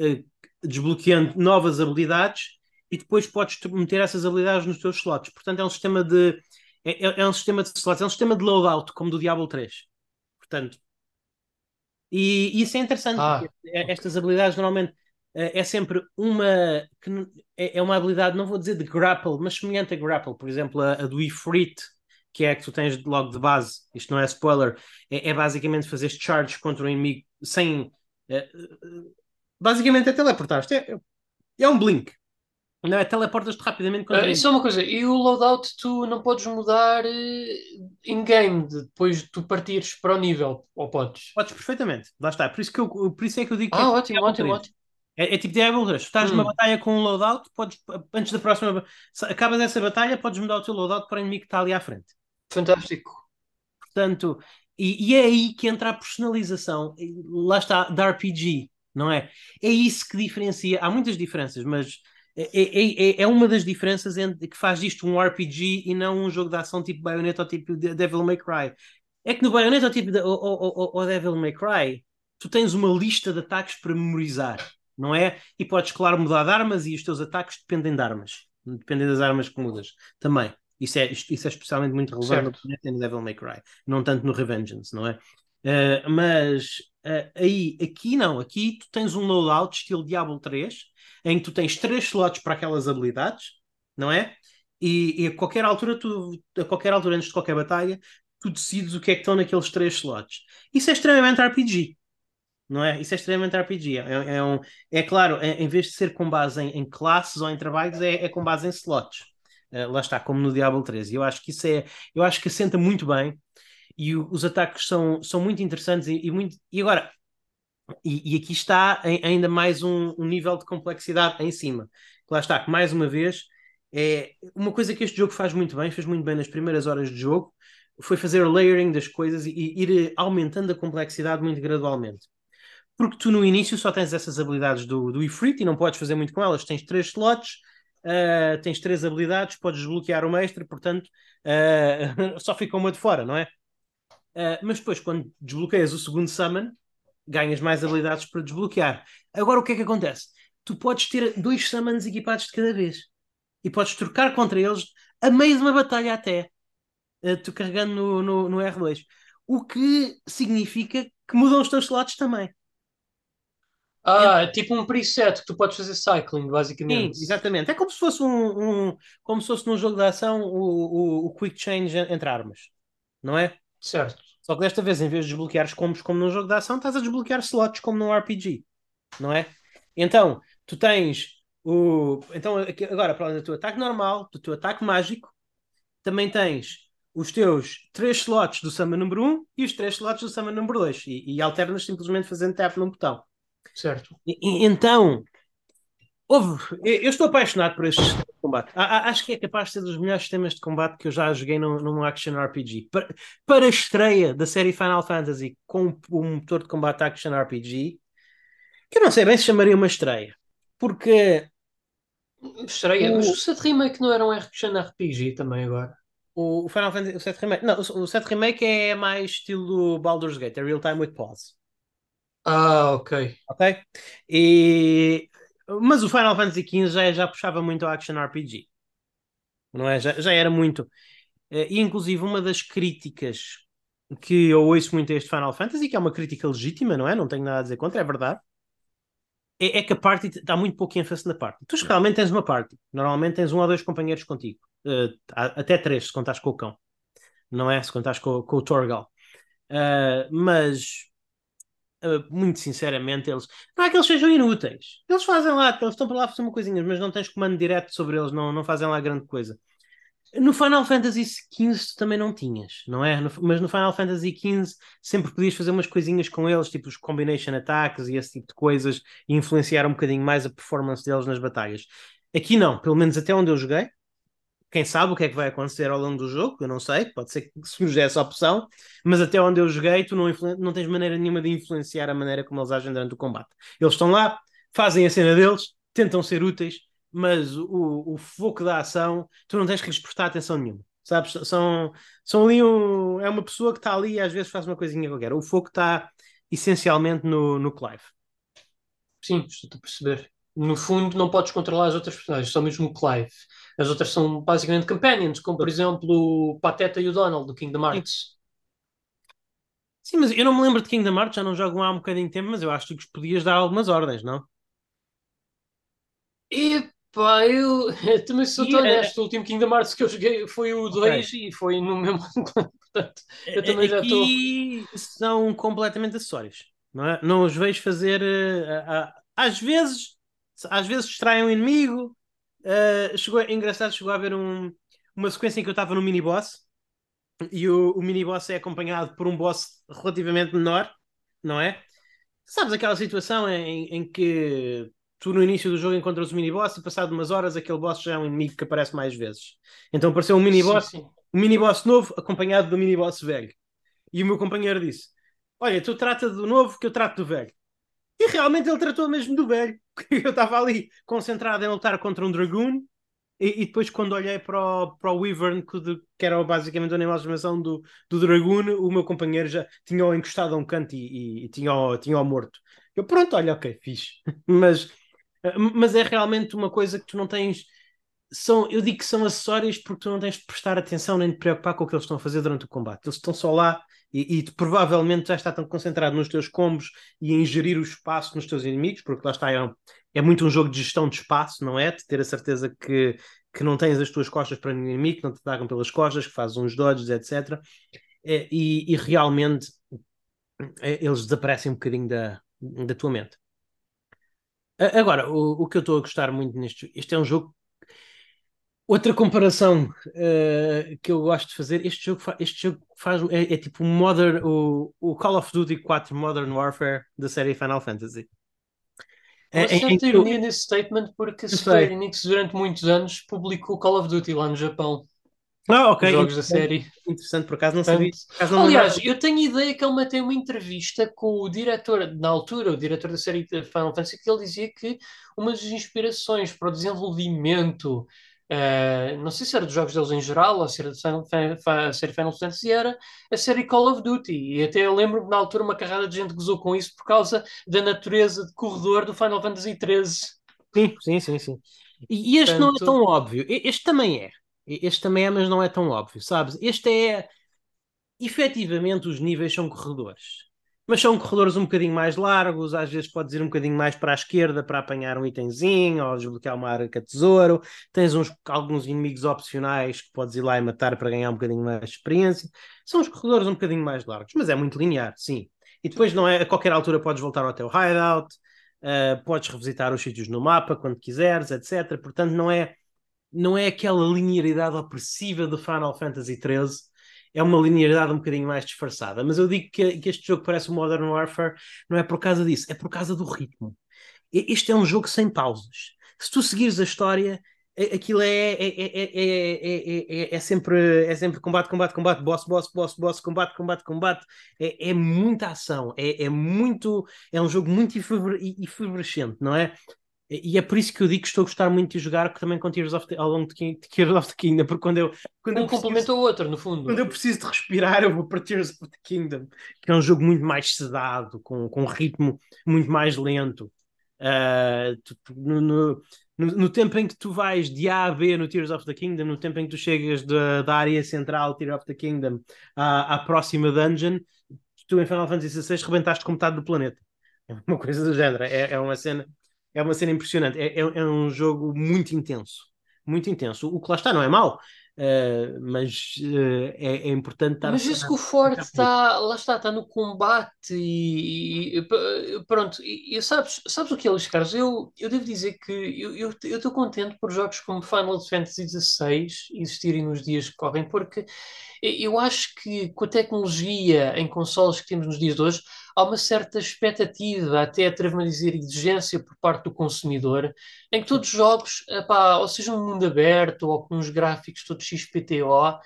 uh, desbloqueando novas habilidades e depois podes meter essas habilidades nos teus slots. Portanto, é um sistema de é, é, é um sistema de slots, é um sistema de loadout, como do Diablo 3. Portanto, e, e isso é interessante, ah, porque okay. estas habilidades normalmente é, é sempre uma é, é, uma habilidade, não vou dizer de grapple, mas semelhante a grapple, por exemplo, a, a do Ifrit, que é a que tu tens logo de base, isto não é spoiler, é, é basicamente fazer charge contra o inimigo sem. É, basicamente é teleportar-te, é, é um blink. Não, é teleportas-te rapidamente quando. Uh, isso é uma coisa, e o loadout tu não podes mudar in-game depois de tu partires para o nível, ou podes? Podes perfeitamente, lá está. Por isso, que eu, por isso é que eu digo que. Ah, é ótimo, ótimo, ótimo. É, é tipo Diablo 3. Tu estás hum. numa batalha com um loadout, podes, antes da próxima. Acabas essa batalha, podes mudar o teu loadout para o inimigo que está ali à frente. Fantástico. Portanto, e, e é aí que entra a personalização. Lá está, da RPG, não é? É isso que diferencia. Há muitas diferenças, mas é, é, é, é uma das diferenças entre, que faz disto um RPG e não um jogo de ação tipo Bayonetta ou tipo Devil May Cry. É que no Bayonetta ou tipo ou, ou, ou Devil May Cry, tu tens uma lista de ataques para memorizar, não é? E podes, claro, mudar de armas e os teus ataques dependem de armas. Dependem das armas que mudas também. Isso é, isso é especialmente muito relevante no Devil May Cry, não tanto no Revengeance, não é? Uh, mas uh, aí, aqui não, aqui tu tens um loadout estilo Diablo 3, em que tu tens três slots para aquelas habilidades, não é? E, e, a qualquer altura, tu, a qualquer altura, antes de qualquer batalha, tu decides o que é que estão naqueles três slots. Isso é extremamente RPG, não é? Isso é extremamente RPG. É, é, um, é claro, é, em vez de ser com base em, em classes ou em trabalhos, é, é com base em slots. Uh, lá está, como no Diablo 13. Eu acho que isso é, eu acho que assenta muito bem e o, os ataques são, são muito interessantes e, e muito. E agora, e, e aqui está em, ainda mais um, um, nível de complexidade em cima. Lá está, que mais uma vez é uma coisa que este jogo faz muito bem, fez muito bem nas primeiras horas de jogo, foi fazer o layering das coisas e, e ir aumentando a complexidade muito gradualmente. Porque tu no início só tens essas habilidades do, do Ifrit e não podes fazer muito com elas. Tens três slots, uh, tens três habilidades, podes desbloquear o mestre, portanto uh, <laughs> só fica uma de fora, não é? Uh, mas depois, quando desbloqueias o segundo summon, ganhas mais habilidades para desbloquear. Agora, o que é que acontece? Tu podes ter dois summons equipados de cada vez e podes trocar contra eles a uma batalha, até tu carregando no, no, no, R2. O que significa que mudam os teus slots também. Ah, é tipo um preset que tu podes fazer cycling, basicamente. Sim, exatamente. É como se fosse um, um como se fosse num jogo de ação o, o, o quick change entre armas, não é? Certo. Só que desta vez, em vez de desbloqueares combos como num jogo de ação, estás a desbloquear slots como num RPG, não é? Então, tu tens o. Então, agora, para além do teu ataque normal, do teu ataque mágico, também tens os teus três slots do Summon número 1 e os três slots do Summon número 2 e, e alternas simplesmente fazendo tap num botão. Certo. E, e, então, Houve, eu estou apaixonado por este sistema de combate. Acho que é capaz de ser dos melhores sistemas de combate que eu já joguei num, num action RPG. Para, para, a estreia da série Final Fantasy com o motor de combate action RPG, que eu não sei bem se chamaria uma estreia. Porque. Estreia, o... mas o 7 Remake não era um action RPG também agora. O Final Fantasy o 7 Remake. Não, o 7 Remake é mais estilo Baldur's Gate, é real time with pause. Ah, ok. Ok? E mas o Final Fantasy XV já, já puxava muito a action RPG. Não é? Já, já era muito. Eh, e inclusive uma das críticas que eu ouço muito a este Final Fantasy, que é uma crítica legítima, não é? Não tenho nada a dizer contra, é verdade. É, é que a party dá muito pouco ênfase na party. Tu realmente tens uma party. Normalmente tens um ou dois companheiros contigo. Uh, até três, se contares com o cão. Não é? Se contares com, com o Torgal. Uh, mas muito sinceramente, eles não é que eles sejam inúteis. Eles fazem lá, eles estão para lá fazer uma coisinha, mas não tens comando direto sobre eles, não, não fazem lá grande coisa. No Final Fantasy XV também não tinhas, não é? No, mas no Final Fantasy XV sempre podias fazer umas coisinhas com eles, tipo os combination attacks e esse tipo de coisas, e influenciar um bocadinho mais a performance deles nas batalhas. Aqui não, pelo menos até onde eu joguei, quem sabe o que é que vai acontecer ao longo do jogo, eu não sei, pode ser que surja essa opção, mas até onde eu joguei, tu não, não tens maneira nenhuma de influenciar a maneira como eles agem durante o combate. Eles estão lá, fazem a cena deles, tentam ser úteis, mas o, o foco da ação, tu não tens que lhes prestar atenção nenhuma. Sabes? São, são ali um, é uma pessoa que está ali e às vezes faz uma coisinha qualquer. O foco está essencialmente no, no Clive. Sim, estou a perceber. No fundo, não podes controlar as outras personagens, só mesmo o Clive. As outras são basicamente companions, como por exemplo o Pateta e o Donald do Kingdom Hearts. Sim, mas eu não me lembro de Kingdom Hearts, já não jogo há um bocadinho de tempo, mas eu acho que podias dar algumas ordens, não? Epá, eu, eu <laughs> também sou tão é, honesto. O último Kingdom Hearts que eu joguei foi o 2 okay. e foi no mesmo. <laughs> Portanto, eu também já estou. são completamente acessórios, não é? Não os vejo fazer. Uh, uh, às vezes, às vezes distraem um inimigo, Uh, chegou, é engraçado, chegou a haver um, uma sequência em que eu estava no mini-boss e o, o mini-boss é acompanhado por um boss relativamente menor, não é? Sabes aquela situação em, em que tu no início do jogo encontras o mini-boss e passado umas horas aquele boss já é um inimigo que aparece mais vezes. Então apareceu um mini-boss, um mini-boss novo acompanhado do mini-boss velho. E o meu companheiro disse: Olha, tu trata do novo que eu trato do velho. E realmente ele tratou mesmo do velho. <laughs> Eu estava ali concentrado em lutar contra um Dragoon. E, e, depois, quando olhei para o, para o Wyvern, que, que era basicamente o animal de estimação do, do Dragoon, o meu companheiro já tinha-o encostado a um canto e, e, e tinha-o tinha morto. Eu, pronto, olha, ok, fixe. <laughs> mas, mas é realmente uma coisa que tu não tens. são, eu digo que são acessórios porque tu não tens de prestar atenção nem de preocupar com o que eles estão a fazer durante o combate. Eles estão só lá e, e provavelmente já está tão concentrado nos teus combos e em gerir o espaço nos teus inimigos, porque lá está, é, é muito um jogo de gestão de espaço, não é? De ter a certeza que, que não tens as tuas costas para o inimigo, que não te atacam pelas costas, que fazes uns dodges, etc. É, e, e, realmente é, eles desaparecem um bocadinho da, da tua mente. Agora, o, o que eu estou a gostar muito neste. Este é um jogo Outra comparação uh, que eu gosto de fazer, este jogo, este jogo faz, é, é tipo Modern, o, o, Call of Duty 4 Modern Warfare da série Final Fantasy. Uma é, certa é, ironia nesse statement porque Square Enix durante muitos anos publicou Call of Duty lá no Japão. Ah, ok. Os jogos da série. Interessante, por acaso não sabia. Acaso não aliás, eu tenho ideia que ele tem uma entrevista com o diretor, na altura, o diretor da série Final Fantasy, que ele dizia que uma das inspirações para o desenvolvimento Uh, não sei se era dos jogos deles em geral ou se era a série Final Fantasy, era a série Call of Duty. E até eu lembro que na altura uma carrada de gente gozou com isso por causa da natureza de corredor do Final Fantasy XIII. Sim, sim, sim. sim. E, e este Portanto... não é tão óbvio. Este também é. Este também é, mas não é tão óbvio, sabes? Este é. Efetivamente, os níveis são corredores mas são corredores um bocadinho mais largos, às vezes podes ir um bocadinho mais para a esquerda para apanhar um itemzinho ou desbloquear uma arca tesouro. Tens uns, alguns inimigos opcionais que podes ir lá e matar para ganhar um bocadinho mais de experiência. São os corredores um bocadinho mais largos, mas é muito linear, sim. E depois não é a qualquer altura podes voltar ao teu hideout, uh, podes revisitar os sítios no mapa quando quiseres, etc. Portanto, não é não é aquela linearidade opressiva do Final Fantasy XIII é uma linearidade um bocadinho mais disfarçada. Mas eu digo que, que este jogo parece o Modern Warfare não é por causa disso, é por causa do ritmo. Este é um jogo sem pausas. Se tu seguires a história, aquilo é, é, é, é, sempre, é sempre combate, combate, combate, boss, boss, boss, boss, combate, combate, combate. É, é muita ação, é, é muito, é um jogo muito efervescente, não é? E é por isso que eu digo que estou a gostar muito de jogar também com Tears of the, ao longo de, de Tears of the Kingdom, porque quando eu. Quando um eu complementa o outro, no fundo. Quando eu preciso de respirar, eu vou para Tears of the Kingdom, que é um jogo muito mais sedado, com, com um ritmo muito mais lento. Uh, tu, no, no, no, tempo em que tu vais de A a B no Tears of the Kingdom, no tempo em que tu chegas da, da área central Tears of the Kingdom à, à próxima dungeon, tu em Final Fantasy XVI rebentaste com metade do planeta. É uma coisa do género. É, é uma cena é uma cena impressionante. É, é, é, um jogo muito intenso. Muito intenso. O que lá está não é mau, uh, mas uh, é, é, importante estar. Mas isso que o forte está, lá está, está no combate e, e pronto. E, e, sabes, sabes o que é, Luís Carlos? Eu, eu devo dizer que eu estou contente por jogos como Final Fantasy XVI existirem nos dias que correm, porque eu acho que com a tecnologia em consoles que temos nos dias de hoje há uma certa expectativa, até atrevo-me a dizer exigência por parte do consumidor, em que todos os jogos, epá, ou seja um mundo aberto ou com os gráficos todos XPTO,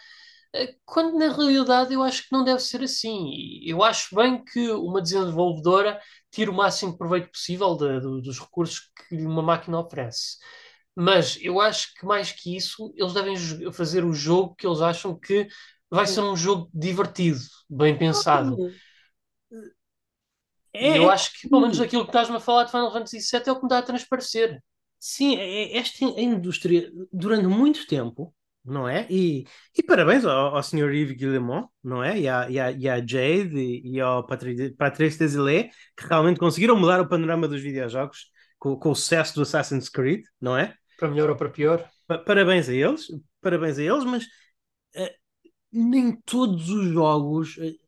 eh, quando na realidade eu acho que não deve ser assim. Eu acho bem que uma desenvolvedora tire o máximo proveito possível de, de, dos recursos que uma máquina oferece. Mas eu acho que mais que isso, eles devem fazer o jogo que eles acham que vai ser um jogo divertido, bem pensado. É, eu é, acho que, pelo menos aquilo que estás-me a falar de Final Fantasy VII é o que me dá a transparecer. Sim, é, é, esta indústria, durante muito tempo, não é? E, e parabéns ao, ao Sr. Yves Guillemot, não é? E à, e à, e à Jade e, e ao Patrice Desilets, que realmente conseguiram mudar o panorama dos videojogos com, com o sucesso do Assassin's Creed, não é? Para melhor ou para pior. Parabéns a eles, parabéns a eles, mas uh, nem todos os jogos uh,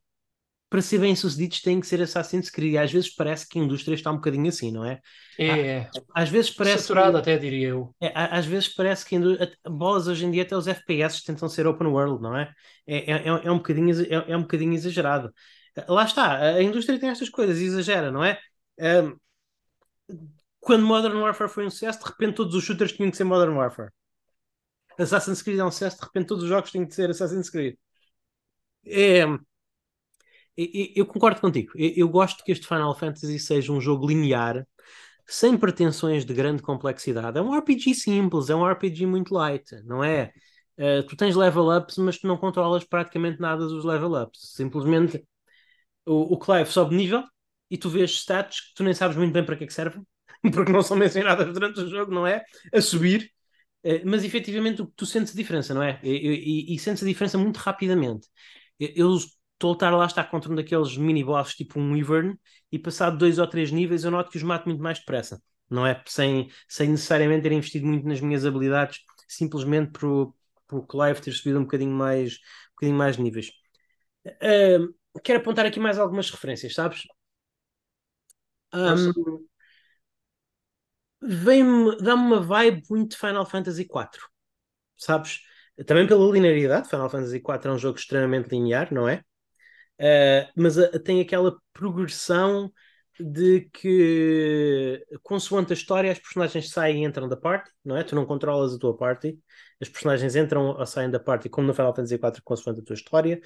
para ser bem sucedidos têm que ser Assassin's Creed. E às vezes parece que a indústria está um bocadinho assim, não é? É. Às vezes parece. Saturado, que, até diria eu. É, às vezes parece que a bolas hoje em dia, até os FPS tentam ser open world, não é? É, é, é, é um, bocadinho, é, é, um bocadinho exagerado. Lá está, a indústria tem estas coisas, exagera, não é? Um, quando Modern Warfare foi um sucesso, de repente todos os shooters tinham que ser Modern Warfare. Assassin's Creed é um sucesso, de repente todos os jogos têm que ser Assassin's Creed. É, eu, concordo contigo. Eu, gosto que este Final Fantasy seja um jogo linear, sem pretensões de grande complexidade. É um RPG simples, é um RPG muito light, não é? Uh, tu tens level ups, mas tu não controlas praticamente nada dos level ups. Simplesmente o, o Clive sobe nível e tu vês stats que tu nem sabes muito bem para que é que servem, <laughs> porque não são mencionadas durante o jogo, não é? A subir. Uh, mas efetivamente tu, tu sentes a diferença, não é? E, e, e sentes a diferença muito rapidamente. Eu estou a estar lá, está contra um daqueles mini-bosses tipo um Wyvern, e passado dois ou três níveis eu noto que os mato muito mais depressa, não é? Sem, sem necessariamente ter investido muito nas minhas habilidades, simplesmente por, por Clive ter subido um bocadinho mais, um bocadinho mais níveis. Uh, quero apontar aqui mais algumas referências, sabes? Um, Vem-me, dá-me uma vibe muito Final Fantasy IV, sabes? Também pela linearidade, Final Fantasy IV é um jogo extremamente linear, não é? Uh, mas uh, tem aquela progressão de que, consoante a história, as personagens saem e entram da party, não é? Tu não controlas a tua party, as personagens entram ou saem da party, como no Final Fantasy IV, consoante a tua história.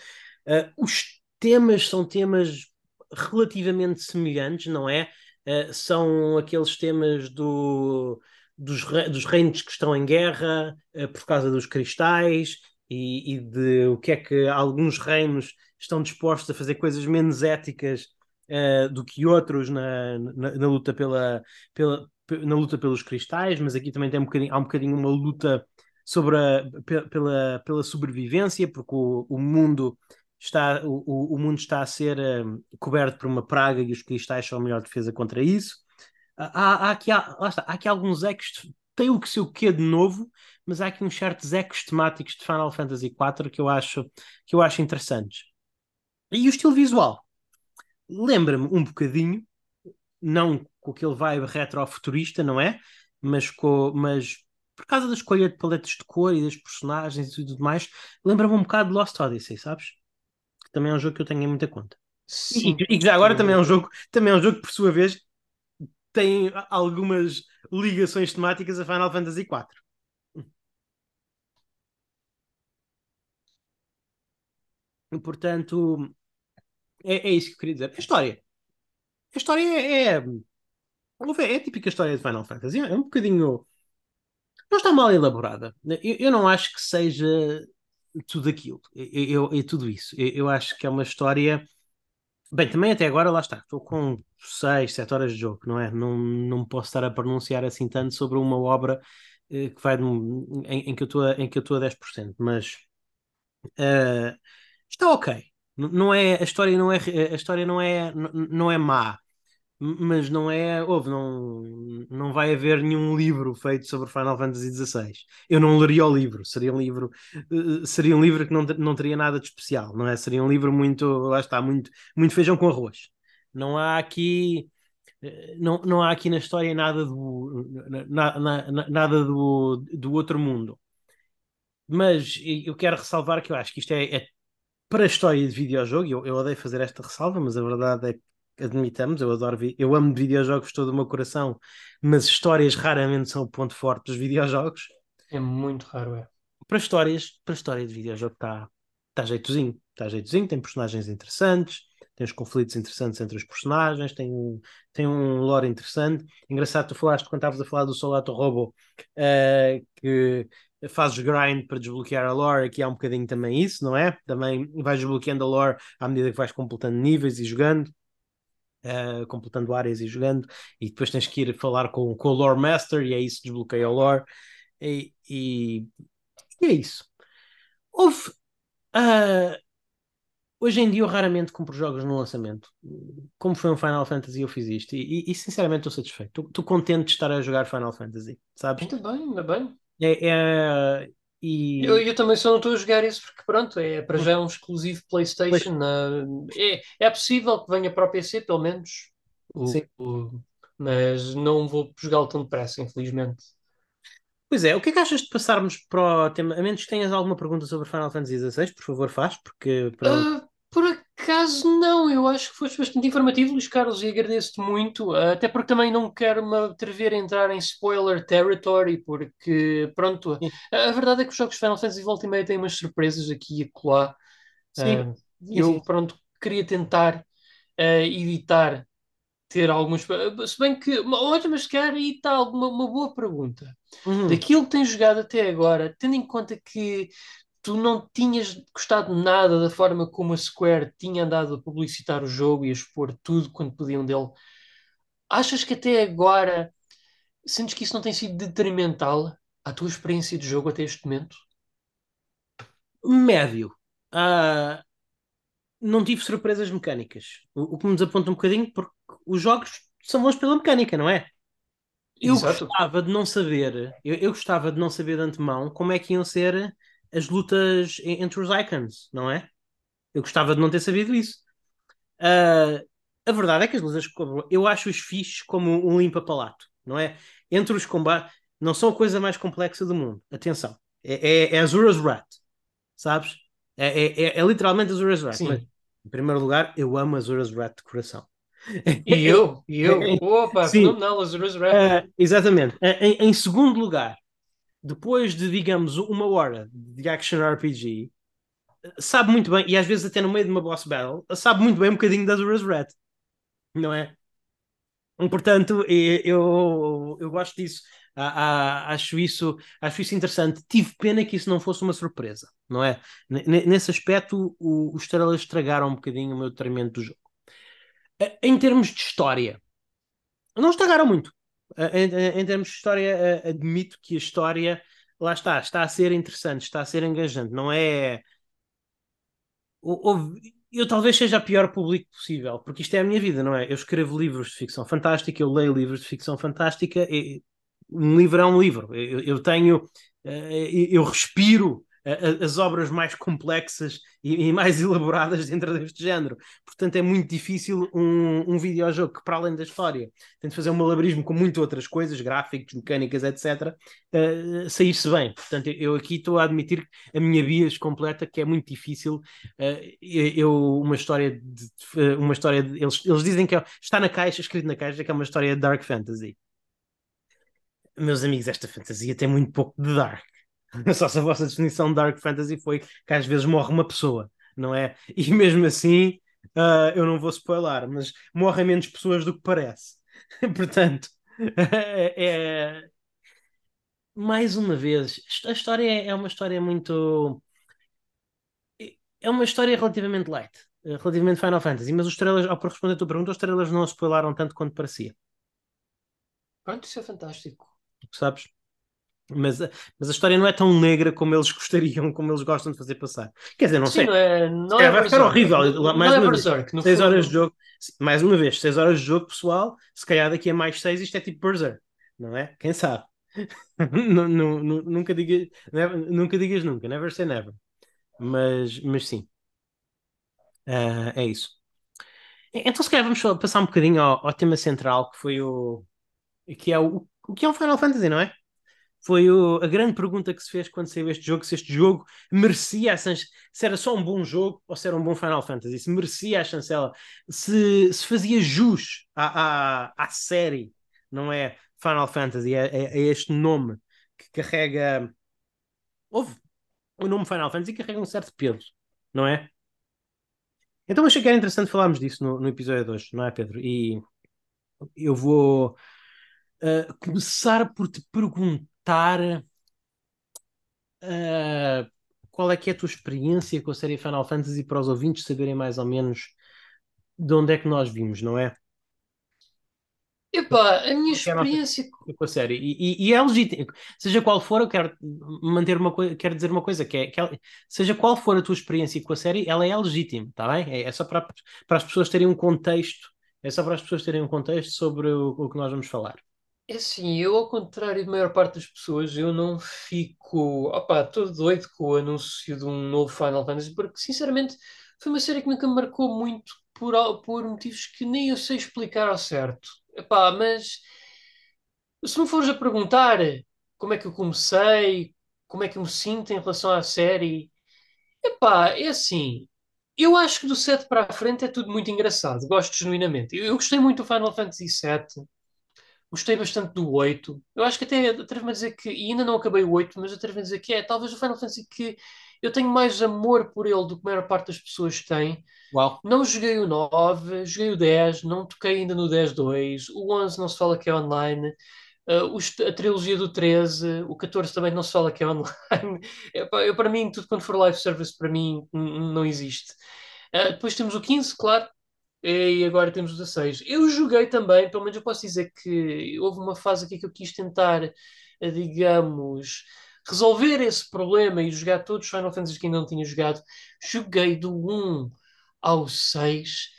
Uh, os temas são temas relativamente semelhantes, não é? Uh, são aqueles temas do, dos, dos reinos que estão em guerra uh, por causa dos cristais e, e, de o que é que alguns reinos estão dispostos a fazer coisas menos éticas uh, do que outros na, na, na, luta pela, pela, na luta pelos cristais, mas aqui também tem um bocadinho, há um bocadinho uma luta sobre a, pela, pela sobrevivência, porque o, o mundo está, o, o mundo está a ser um, coberto por uma praga e os cristais são a melhor defesa contra isso. Há, há, aqui, há, está, há aqui alguns ecos, tem o que sei o quê de novo, mas há aqui uns certos ecos temáticos de Final Fantasy IV que eu acho, que eu acho interessantes. E o estilo visual lembra-me um bocadinho, não com aquele vibe retrofuturista, não é? Mas, com, mas por causa da escolha de paletas de cor e das personagens e tudo mais, lembra-me um bocado de Lost Odyssey, sabes? Que também é um jogo que eu tenho em muita conta. Sim. E, que já agora também é um jogo, também é um jogo que, por sua vez, tem algumas ligações temáticas a Final Fantasy IV. Portanto, é, é isso que eu queria dizer. A história. A história é, é, é, a típica história de Final Fantasy. É um bocadinho. Não está mal elaborada. Eu, eu não acho que seja tudo aquilo. Eu, eu, tudo isso. Eu, eu, acho que é uma história. Bem, também até agora, lá está. Estou com 6, 7 horas de jogo, não é? Não, não posso estar a pronunciar assim tanto sobre uma obra eh, que vai em, em, que eu estou a, em que eu estou a 10%. Mas uh, está ok. Não é, a história não é, a história não é, não é má, mas não é, houve, não, não vai haver nenhum livro feito sobre Final Fantasy XVI. Eu não leria o livro, seria um livro, eh, seria um livro que não, não teria nada de especial, não é? Seria um livro muito, lá está, muito, muito feijão com arroz. Não há aqui, eh, não, não há aqui na história nada do, na, na, nada do, do outro mundo. Mas eu quero ressalvar que eu acho que isto é, é para a história de videojogo, eu, eu odeio fazer esta ressalva, mas a verdade é que admitamos, eu adoro, eu amo videojogos todo o meu coração, mas histórias raramente são o ponto forte dos videojogos. É muito raro, é. Para histórias, para história de videojogo está tá jeitozinho, está jeitozinho, tem personagens interessantes, tem os conflitos interessantes entre os personagens, tem um, tem um lore interessante. Engraçado, tu falaste quando estavas a falar do Solato Robo, uh, que fazes grind para desbloquear a lore, aqui há um bocadinho também isso, não é? Também vais desbloqueando a lore à medida que vais completando níveis e jogando. Uh, completando áreas e jogando, e depois tens que ir falar com, com o Lore Master, e é isso, desbloqueia o lore, e, e, e é isso. Houve. Uh, hoje em dia eu raramente compro jogos no lançamento. Como foi um Final Fantasy, eu fiz isto, e, e sinceramente estou satisfeito. Estou contente de estar a jogar Final Fantasy, sabes? Ainda bem, ainda bem. É, é, e... eu, eu, também só não estou a jogar isso porque pronto, é, para já é um exclusivo PlayStation. É, é possível que venha para o PC, pelo menos. O, Sim. O, mas não vou jogá-lo tão depressa, infelizmente. Pois é, o que é que achas de passarmos para o tema? A menos que tenhas alguma pergunta sobre Final Fantasy XVI, por favor, faz, porque. Uh, por acaso não, eu acho que foste bastante informativo, Luís Carlos, e agradeço-te muito, até porque também não quero me atrever a entrar em spoiler territory, porque, pronto, a, verdade é que os jogos Final Fantasy Volta e Meia têm umas surpresas aqui e acolá. Sim. Uh, eu, pronto, queria tentar uh, evitar ter algumas. Se bem que. Olha, mas quer aí está alguma uma boa pergunta. Uhum. Daquilo que tens jogado até agora, tendo em conta que tu não tinhas gostado nada da forma como a Square tinha andado a publicitar o jogo e a expor tudo quando podiam dele. Achas que até agora sentes que isso não tem sido detrimental à tua experiência de jogo até este momento? Médio. Uh, não tive surpresas mecânicas. O, o, que me desaponta um bocadinho, porque os jogos são bons pela mecânica, não é? Eu Exato. gostava de não saber, eu, eu, gostava de não saber de antemão como é que iam ser as lutas entre os icons, não é? Eu gostava de não ter sabido isso. Uh, a verdade é que as lutas, eu acho os fixes como um limpa-palato, não é? Entre os combates, não são a coisa mais complexa do mundo. Atenção, é, é, é Azura's Wrath, sabes? É, é, é, é literalmente Azura's Wrath. Mas, em primeiro lugar, eu amo Azura's Wrath de coração. E eu, e eu, <laughs> opa, Sim. fenomenal Azura's Wrath. Uh, exatamente. Em, em segundo lugar, depois de, digamos, uma hora de action RPG, sabe muito bem, e às vezes até no meio de uma boss battle, sabe muito bem um bocadinho da Azura's Wrath, não é? Portanto, eu, eu gosto disso. acho isso acho isso interessante. Tive pena que isso não fosse uma surpresa, não é? nesse aspecto, os estrelas estragaram um bocadinho o meu tratamento do jogo. Em termos de história, não estragaram muito. Em, em, termos de história, admito que a história, lá está, está a ser interessante, está a ser engajante. Não é. Eu talvez seja o pior público possível, porque isto é a minha vida, não é? Eu escrevo livros de ficção fantástica, eu leio livros de ficção fantástica, um livro é um livro. Eu, eu tenho. Eh, eu respiro as obras mais complexas e, e, mais <laughs> elaboradas dentro deste género. Portanto, é muito difícil um, um videojogo que, para além da história, tem de fazer um malabarismo com muitas outras coisas, gráficos, mecânicas, etc., uh, eh, sair-se bem. Portanto, eu aqui estou a admitir a minha bias completa, que é muito difícil. Uh, eu, uma história de. Uma história de, eles, eles dizem que é, está na caixa, escrito na caixa, que é uma história de Dark Fantasy. Meus amigos, esta fantasia tem muito pouco de Dark <laughs> Só se a vossa definição de Dark Fantasy foi que às vezes morre uma pessoa, não é? <laughs> E mesmo assim, uh, eu não vou spoiler, mas morrem menos pessoas do que parece. <laughs> Portanto, é, é, mais uma vez, a história é, é uma história muito. É uma história relativamente light, relativamente Final Fantasy, mas os trailers, ao responder a tua pergunta, os trailers não spoilaram tanto quanto parecia. Pronto, isso é fantástico. Sabes? Mas, mas a história não é tão negra como eles <laughs> gostariam, como eles gostam de fazer passar. Quer dizer, não Sim, sei. É, não é, vai ficar horrível. Mais é uma Berserk, vez, seis fundo... horas de jogo. Mais uma vez, seis horas de jogo, pessoal. Se calhar daqui a mais seis isto é tipo Berserk, não é? Quem sabe? <laughs> nunca, diga, never, nunca digas nunca, never say never. Mas, mas sim, uh, é isso. Então, se calhar vamos passar um bocadinho ao, ao tema central que foi o que é o, o que é um Final Fantasy, não é? Foi o, a grande pergunta que se fez quando saiu este jogo, se este jogo merecia a se era só um bom jogo ou se era um bom Final Fantasy, se merecia a chancela, se, se fazia jus à, à, à série, não é Final Fantasy, é, é, é este nome que carrega. Houve o nome Final Fantasy carrega um certo peso, não é? Então achei que era interessante falarmos disso no, no episódio hoje, não é, Pedro? E eu vou uh, começar por te perguntar contar uh, qual é que é a tua experiência com a série Final Fantasy para os ouvintes saberem mais ou menos de onde é que nós vimos, não é? Epá, a minha experiência com a série e, e, e, é legítimo, seja qual for, eu quero manter uma coisa, quero dizer uma coisa que é, que é, seja qual for a tua experiência com a série, ela é legítima, está bem? É, é, só para, para as pessoas terem um contexto, é só para as pessoas terem um contexto sobre o, o que nós vamos falar. É assim, eu ao contrário da maior parte das pessoas, eu não fico, opá, todo doido com o anúncio de um novo Final Fantasy, porque sinceramente foi uma série que nunca me marcou muito por, por motivos que nem eu sei explicar ao certo. Epá, mas se me fores a perguntar como é que eu comecei, como é que eu me sinto em relação à série, epá, é assim, eu acho que do 7 para a frente é tudo muito engraçado, gosto genuinamente. Eu, eu gostei muito do Final Fantasy VII. Gostei bastante do 8. Eu acho que até atrevo-me a dizer que, e ainda não acabei o 8, mas atrevo-me a dizer que é talvez o Final Fantasy que eu tenho mais amor por ele do que a maior parte das pessoas tem. Uau. Não joguei o 9, joguei o 10, não toquei ainda no 10-2. O 11 não se fala que é online. Uh, a trilogia do 13, o 14 também não se fala que é online. <laughs> eu, para mim, tudo quando for live service, para mim, não existe. Uh, depois temos o 15, claro, e agora temos o 16. Eu joguei também, pelo menos eu posso dizer que houve uma fase aqui que eu quis tentar a, digamos, resolver esse problema e jogar todos os Final Fantasy que ainda não tinha jogado, joguei do 1 ao 6.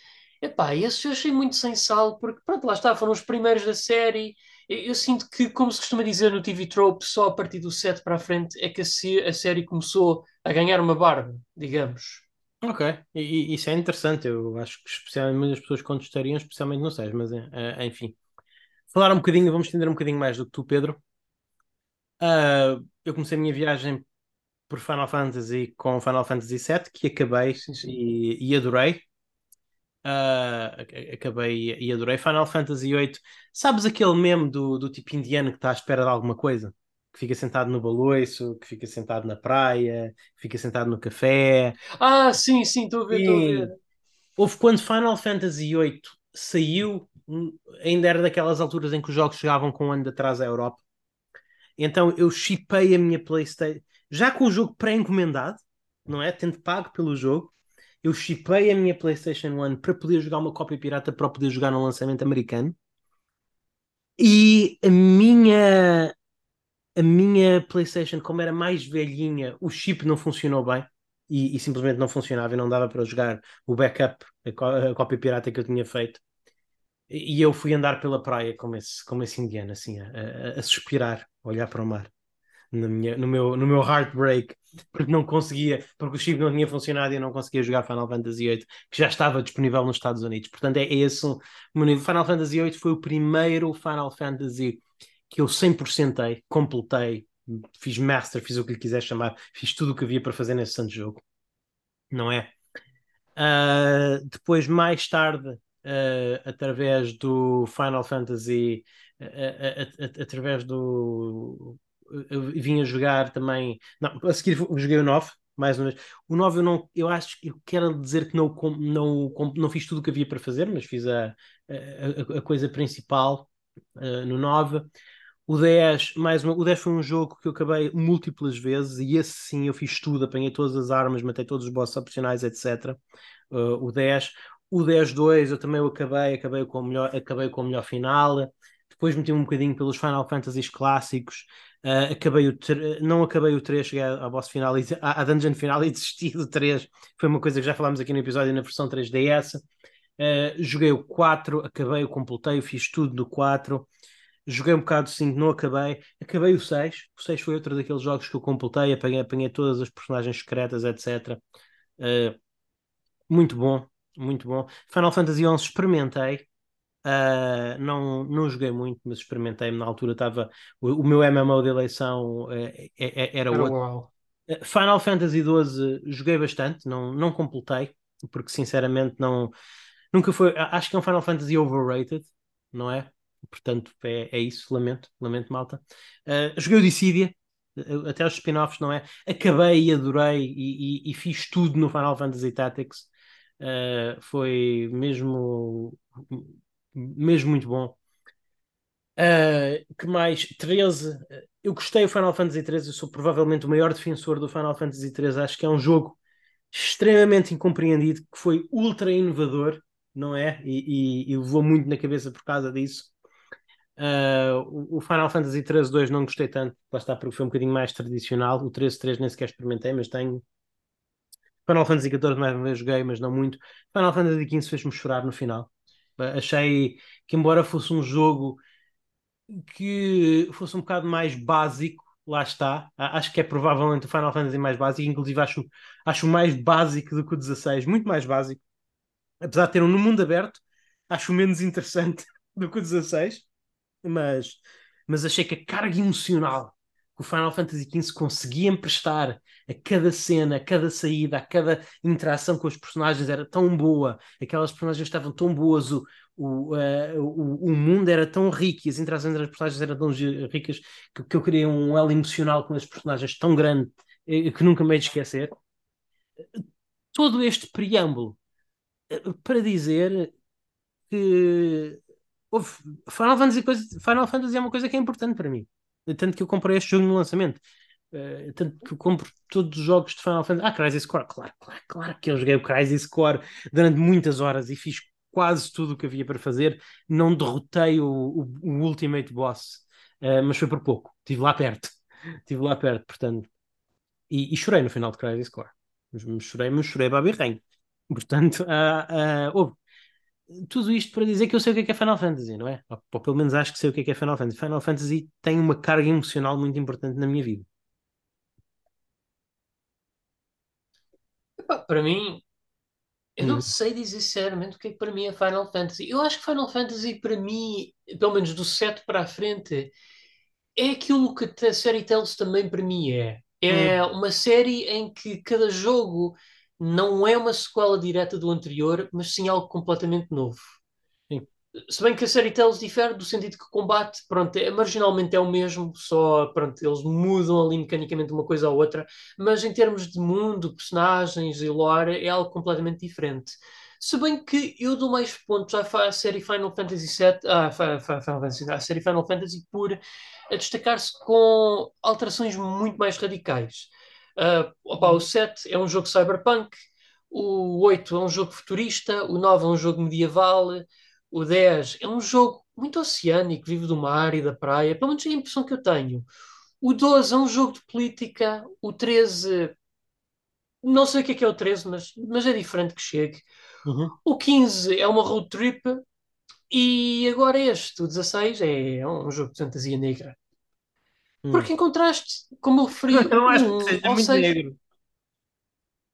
Epá, esses eu achei muito sem sal, porque pronto, lá está, foram os primeiros da série. Eu, sinto que, como se costuma dizer no TV Trope, só a partir do 7 para a frente é que a série começou a ganhar uma barba, digamos. Ok, e, e, isso é interessante. Eu acho que especialmente muitas pessoas contestariam, especialmente no 6, mas é, enfim. Falar um bocadinho, vamos estender um bocadinho mais do que tu, Pedro. Uh, eu comecei a minha viagem por Final Fantasy com Final Fantasy VII, que acabei. E, e, adorei. Uh, acabei e adorei. Final Fantasy VIII, sabes aquele meme do, do tipo indiano que está à espera de alguma coisa? Que fica sentado no baloiço, que fica sentado na praia, que fica sentado no café. Ah, sim, sim, estou a ver, estou a ver. Houve quando Final Fantasy VIII saiu, ainda era daquelas alturas em que os jogos chegavam com um ano de atraso à Europa. Então eu chipei a minha PlayStation, já com o jogo pré-encomendado, não é? Tendo pago pelo jogo, eu chipei a minha PlayStation 1 para poder jogar uma cópia pirata para poder jogar no lançamento americano. E a minha a minha PlayStation, como era mais velhinha, o chip não funcionou bem e, e simplesmente não funcionava e não dava para jogar o backup, a, a cópia pirata que eu tinha feito. E eu fui andar pela praia como esse, como esse indiano, assim, a, a, a suspirar, a olhar para o mar. No, minha, no, meu, no meu heartbreak, porque não conseguia, porque o chip não tinha funcionado e eu não conseguia jogar Final Fantasy VIII, que já estava disponível nos Estados Unidos. Portanto, é, é esse o Final Fantasy VIII foi o primeiro Final Fantasy que eu 100%ei, completei, fiz master, fiz o que lhe quiser chamar, fiz tudo o que havia para fazer nesse santo jogo, não é? Uh, depois, mais tarde, uh, através do Final Fantasy, uh, através do. Eu vinha jogar também. Não, a seguir joguei o 9, mais uma vez. O 9 eu não, eu acho que eu quero dizer que não, não, não fiz tudo o que havia para fazer, mas fiz a, a, a coisa principal uh, no 9. O 10, mais uma, o 10 foi um jogo que eu acabei múltiplas vezes e esse sim eu fiz tudo, apanhei todas as armas, matei todos os bosses opcionais, etc. Uh, o 10, o 10-2 eu também o acabei, acabei com o melhor, acabei com o melhor final. Depois meti um bocadinho pelos Final Fantasies clássicos. Uh, acabei o não acabei o 3, cheguei ao boss final, à, à dungeon final e <laughs> desisti do 3. Foi uma coisa que já falámos aqui no episódio na versão 3DS. Uh, joguei o 4, acabei, completei, fiz tudo do 4. Joguei um bocado de 5, não acabei. Acabei o 6. O 6 foi outro daqueles jogos que eu completei, apanhei, apanhei todas as personagens secretas, etc. Uh, muito bom, muito bom. Final Fantasy XI experimentei. Uh, não, não joguei muito, mas experimentei na altura estava o, o, meu MMO de eleição uh, é, é, era, era outro. Uh, Final Fantasy XII joguei bastante, não, não completei, porque sinceramente não nunca foi. Acho que é um Final Fantasy overrated, não é? Portanto, é, é isso, lamento, lamento, malta. joguei o Dissidia, até os spin-offs, não é? Acabei e adorei e, e, e, fiz tudo no Final Fantasy Tactics. Uh, foi mesmo, mesmo muito bom. Uh, que mais? 13. Eu gostei do Final Fantasy 13. Eu sou provavelmente o maior defensor do Final Fantasy 13. Acho que é um jogo extremamente incompreendido, que foi ultra inovador, não é? E, e, e levou muito na cabeça por causa disso. Uh, o Final Fantasy 13 2 não gostei tanto, lá está, porque foi um bocadinho mais tradicional. O 13 3 nem sequer experimentei, mas tenho. Final Fantasy XIV mais uma vez joguei, mas não muito. Final Fantasy XV fez-me chorar no final. Achei que, embora fosse um jogo que fosse um bocado mais básico, lá está. Acho que é provavelmente o Final Fantasy mais básico, inclusive acho, acho mais básico do que o 16, muito mais básico. Apesar de ter um no mundo aberto, acho menos interessante <laughs> do que o 16, mas, mas achei que a carga emocional que o Final Fantasy XV conseguia emprestar a cada cena, a cada saída, a cada interação com os personagens era tão boa, aquelas personagens estavam tão boas, o, o, uh, o, o, mundo era tão rico e as interações entre as personagens eram tão ricas que, que eu queria um elo emocional com as personagens tão grande eh, que nunca me hei de esquecer. Todo este preâmbulo eh, para dizer que Final Fantasy, coisa, Final Fantasy é uma coisa que é importante para mim. Tanto que eu comprei este jogo no lançamento. Uh, tanto que eu compro todos os jogos de Final Fantasy. Ah, Crisis Core, claro, claro, claro que eu joguei o Crisis Core durante muitas horas e fiz quase tudo o que havia para fazer. Não derrotei o, o, o Ultimate Boss uh, mas foi por pouco. Estive lá perto. <laughs> Estive lá perto, portanto. E, e, chorei no final de Crisis Core. Mas, chorei, mas chorei para birrenho. Portanto, uh, uh, tudo isto para dizer que eu sei o que é, que é Final Fantasy, não é? Ou, ou, pelo menos acho que sei o que é, que é Final Fantasy. Final Fantasy tem uma carga emocional muito importante na minha vida. para mim, eu não hum. sei dizer sinceramente o que é que para mim é Final Fantasy. Eu acho que Final Fantasy, para mim, pelo menos do 7 para a frente, é aquilo que a série Tales também para mim é. É hum. uma série em que cada jogo não é uma sequela direta do anterior, mas sim algo completamente novo. Sim. Se bem que a série Tales difere do sentido que o combate, pronto, é, marginalmente é o mesmo, só, pronto, eles mudam ali mecanicamente uma coisa à outra, mas em termos de mundo, personagens e lore, é algo completamente diferente. Se bem que eu dou mais pontos à, série Final Fantasy VII, Final Fantasy, à série Final Fantasy por destacar-se com alterações muito mais radicais. Uh, opa, o 7 é um jogo cyberpunk, o 8 é um jogo futurista, o 9 é um jogo medieval, o 10 é um jogo muito oceânico, vive do mar e da praia, pelo menos é a impressão que eu tenho. O 12 é um jogo de política, o 13 não sei o que é que é o 13, mas, mas é diferente que chegue. Uhum. O 15 é uma road trip e agora este, o 16, é um jogo de fantasia negra. Hum. Porque encontraste, como eu referi, <laughs> não acho um, que seja muito seja, negro.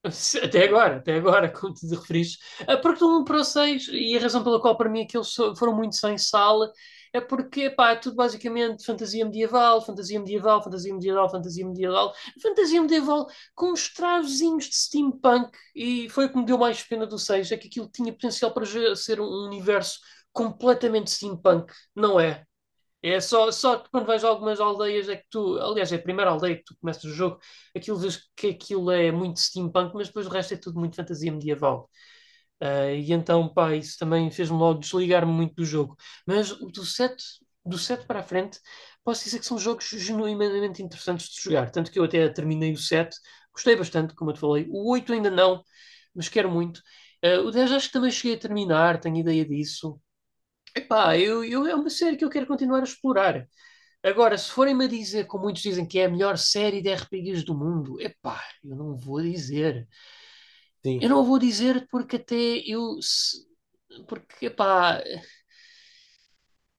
<laughs> Até agora, até agora, <laughs> como te referiste. Ah, porque do 1 para o 6, e a razão pela qual para mim aqueles foram muito sem sal, é porque pá, é tudo basicamente fantasia medieval, fantasia medieval, fantasia medieval, fantasia medieval, fantasia medieval com uns travozinhos de steampunk, e foi o que me deu mais pena do 6, é que aquilo tinha potencial para ser um universo completamente steampunk, não é? É só, só quando vais a algumas aldeias é que tu, aliás, é a primeira aldeia que tu começas o jogo, aquilo vês que aquilo é muito steampunk, mas depois o resto é tudo muito fantasia medieval. Uh, e então, pá, isso também fez-me logo desligar-me muito do jogo. Mas do 7, do 7 para a frente, posso dizer que são jogos genuinamente interessantes de jogar. Tanto que eu até terminei o 7, gostei bastante, como eu te falei. O 8 ainda não, mas quero muito. Uh, o 10 acho que também cheguei a terminar, tenho ideia disso. Epá, eu, eu, é uma série que eu quero continuar a explorar. Agora, se forem-me a dizer, como muitos dizem, que é a melhor série de RPGs do mundo, epá, eu não vou dizer. Sim. Eu não vou dizer porque até eu. Porque, epá.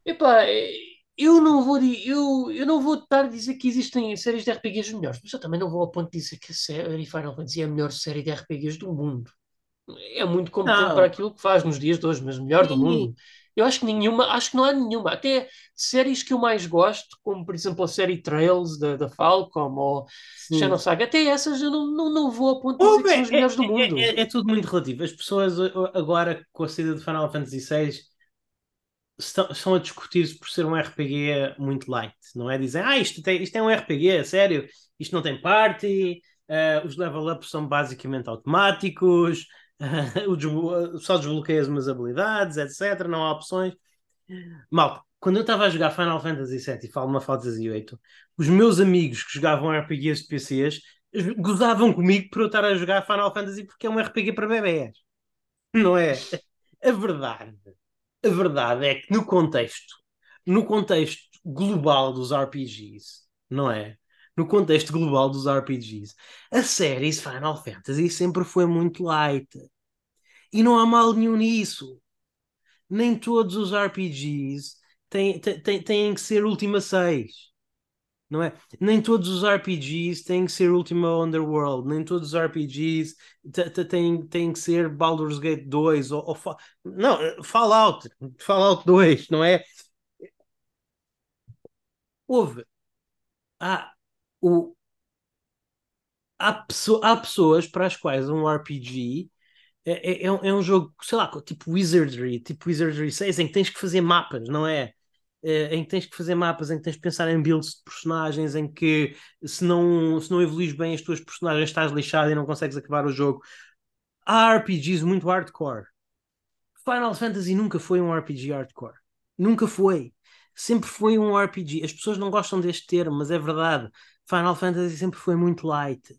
Epá, eu não vou, eu, eu não vou estar a dizer que existem séries de RPGs melhores, mas eu também não vou ao ponto de dizer que a série Final Fantasy é a melhor série de RPGs do mundo. É muito competente não. para aquilo que faz nos dias de hoje, mas melhor do mundo. Eu acho que nenhuma, acho que não há nenhuma. Até séries que eu mais gosto, como por exemplo a série Trails da, da Falcom ou Shadow Saga, até essas eu não, não, não vou a ponto de dizer que são as melhores é, do mundo. É, é, é, tudo muito relativo. As pessoas agora com a saída de Final Fantasy VI estão, estão a discutir-se por ser um RPG muito light, não é? Dizem, ah, isto, tem, isto é um RPG, sério, isto não tem party, uh, os level-ups são basicamente automáticos, <laughs> só desbloqueia as minhas habilidades, etc. Não há opções. Malta, quando eu estava a jogar Final Fantasy VII e Final Fantasy VIII, os meus amigos que jogavam RPGs de PCs gozavam comigo por eu estar a jogar Final Fantasy porque é um RPG para bebés. Não é? <laughs> A verdade, a verdade é que no contexto, no contexto global dos RPGs, não é? No contexto global dos RPGs. A série Final Fantasy sempre foi muito light. E não há mal nenhum nisso. Nem todos os RPGs têm, têm, têm que ser Última 6. Não é? Nem todos os RPGs têm que ser Ultima Underworld, nem todos os RPGs têm, têm que ser Baldur's Gate 2 ou, ou não, Fallout, Fallout 2, não é? Houve. Ah, o, há, há pessoas para as quais um RPG é, é, é, um, é um jogo, sei lá, tipo Wizardry, tipo Wizardry 6, em que tens que fazer mapas, não é? é? em que tens que fazer mapas, em que tens que pensar em builds de personagens, em que se não, se não evoluís bem as tuas personagens estás lixado e não consegues acabar o jogo. Há RPGs muito hardcore. Final Fantasy nunca foi um RPG hardcore. Nunca foi. Sempre foi um RPG. As pessoas não gostam deste termo, mas é verdade. Final Fantasy sempre foi muito light.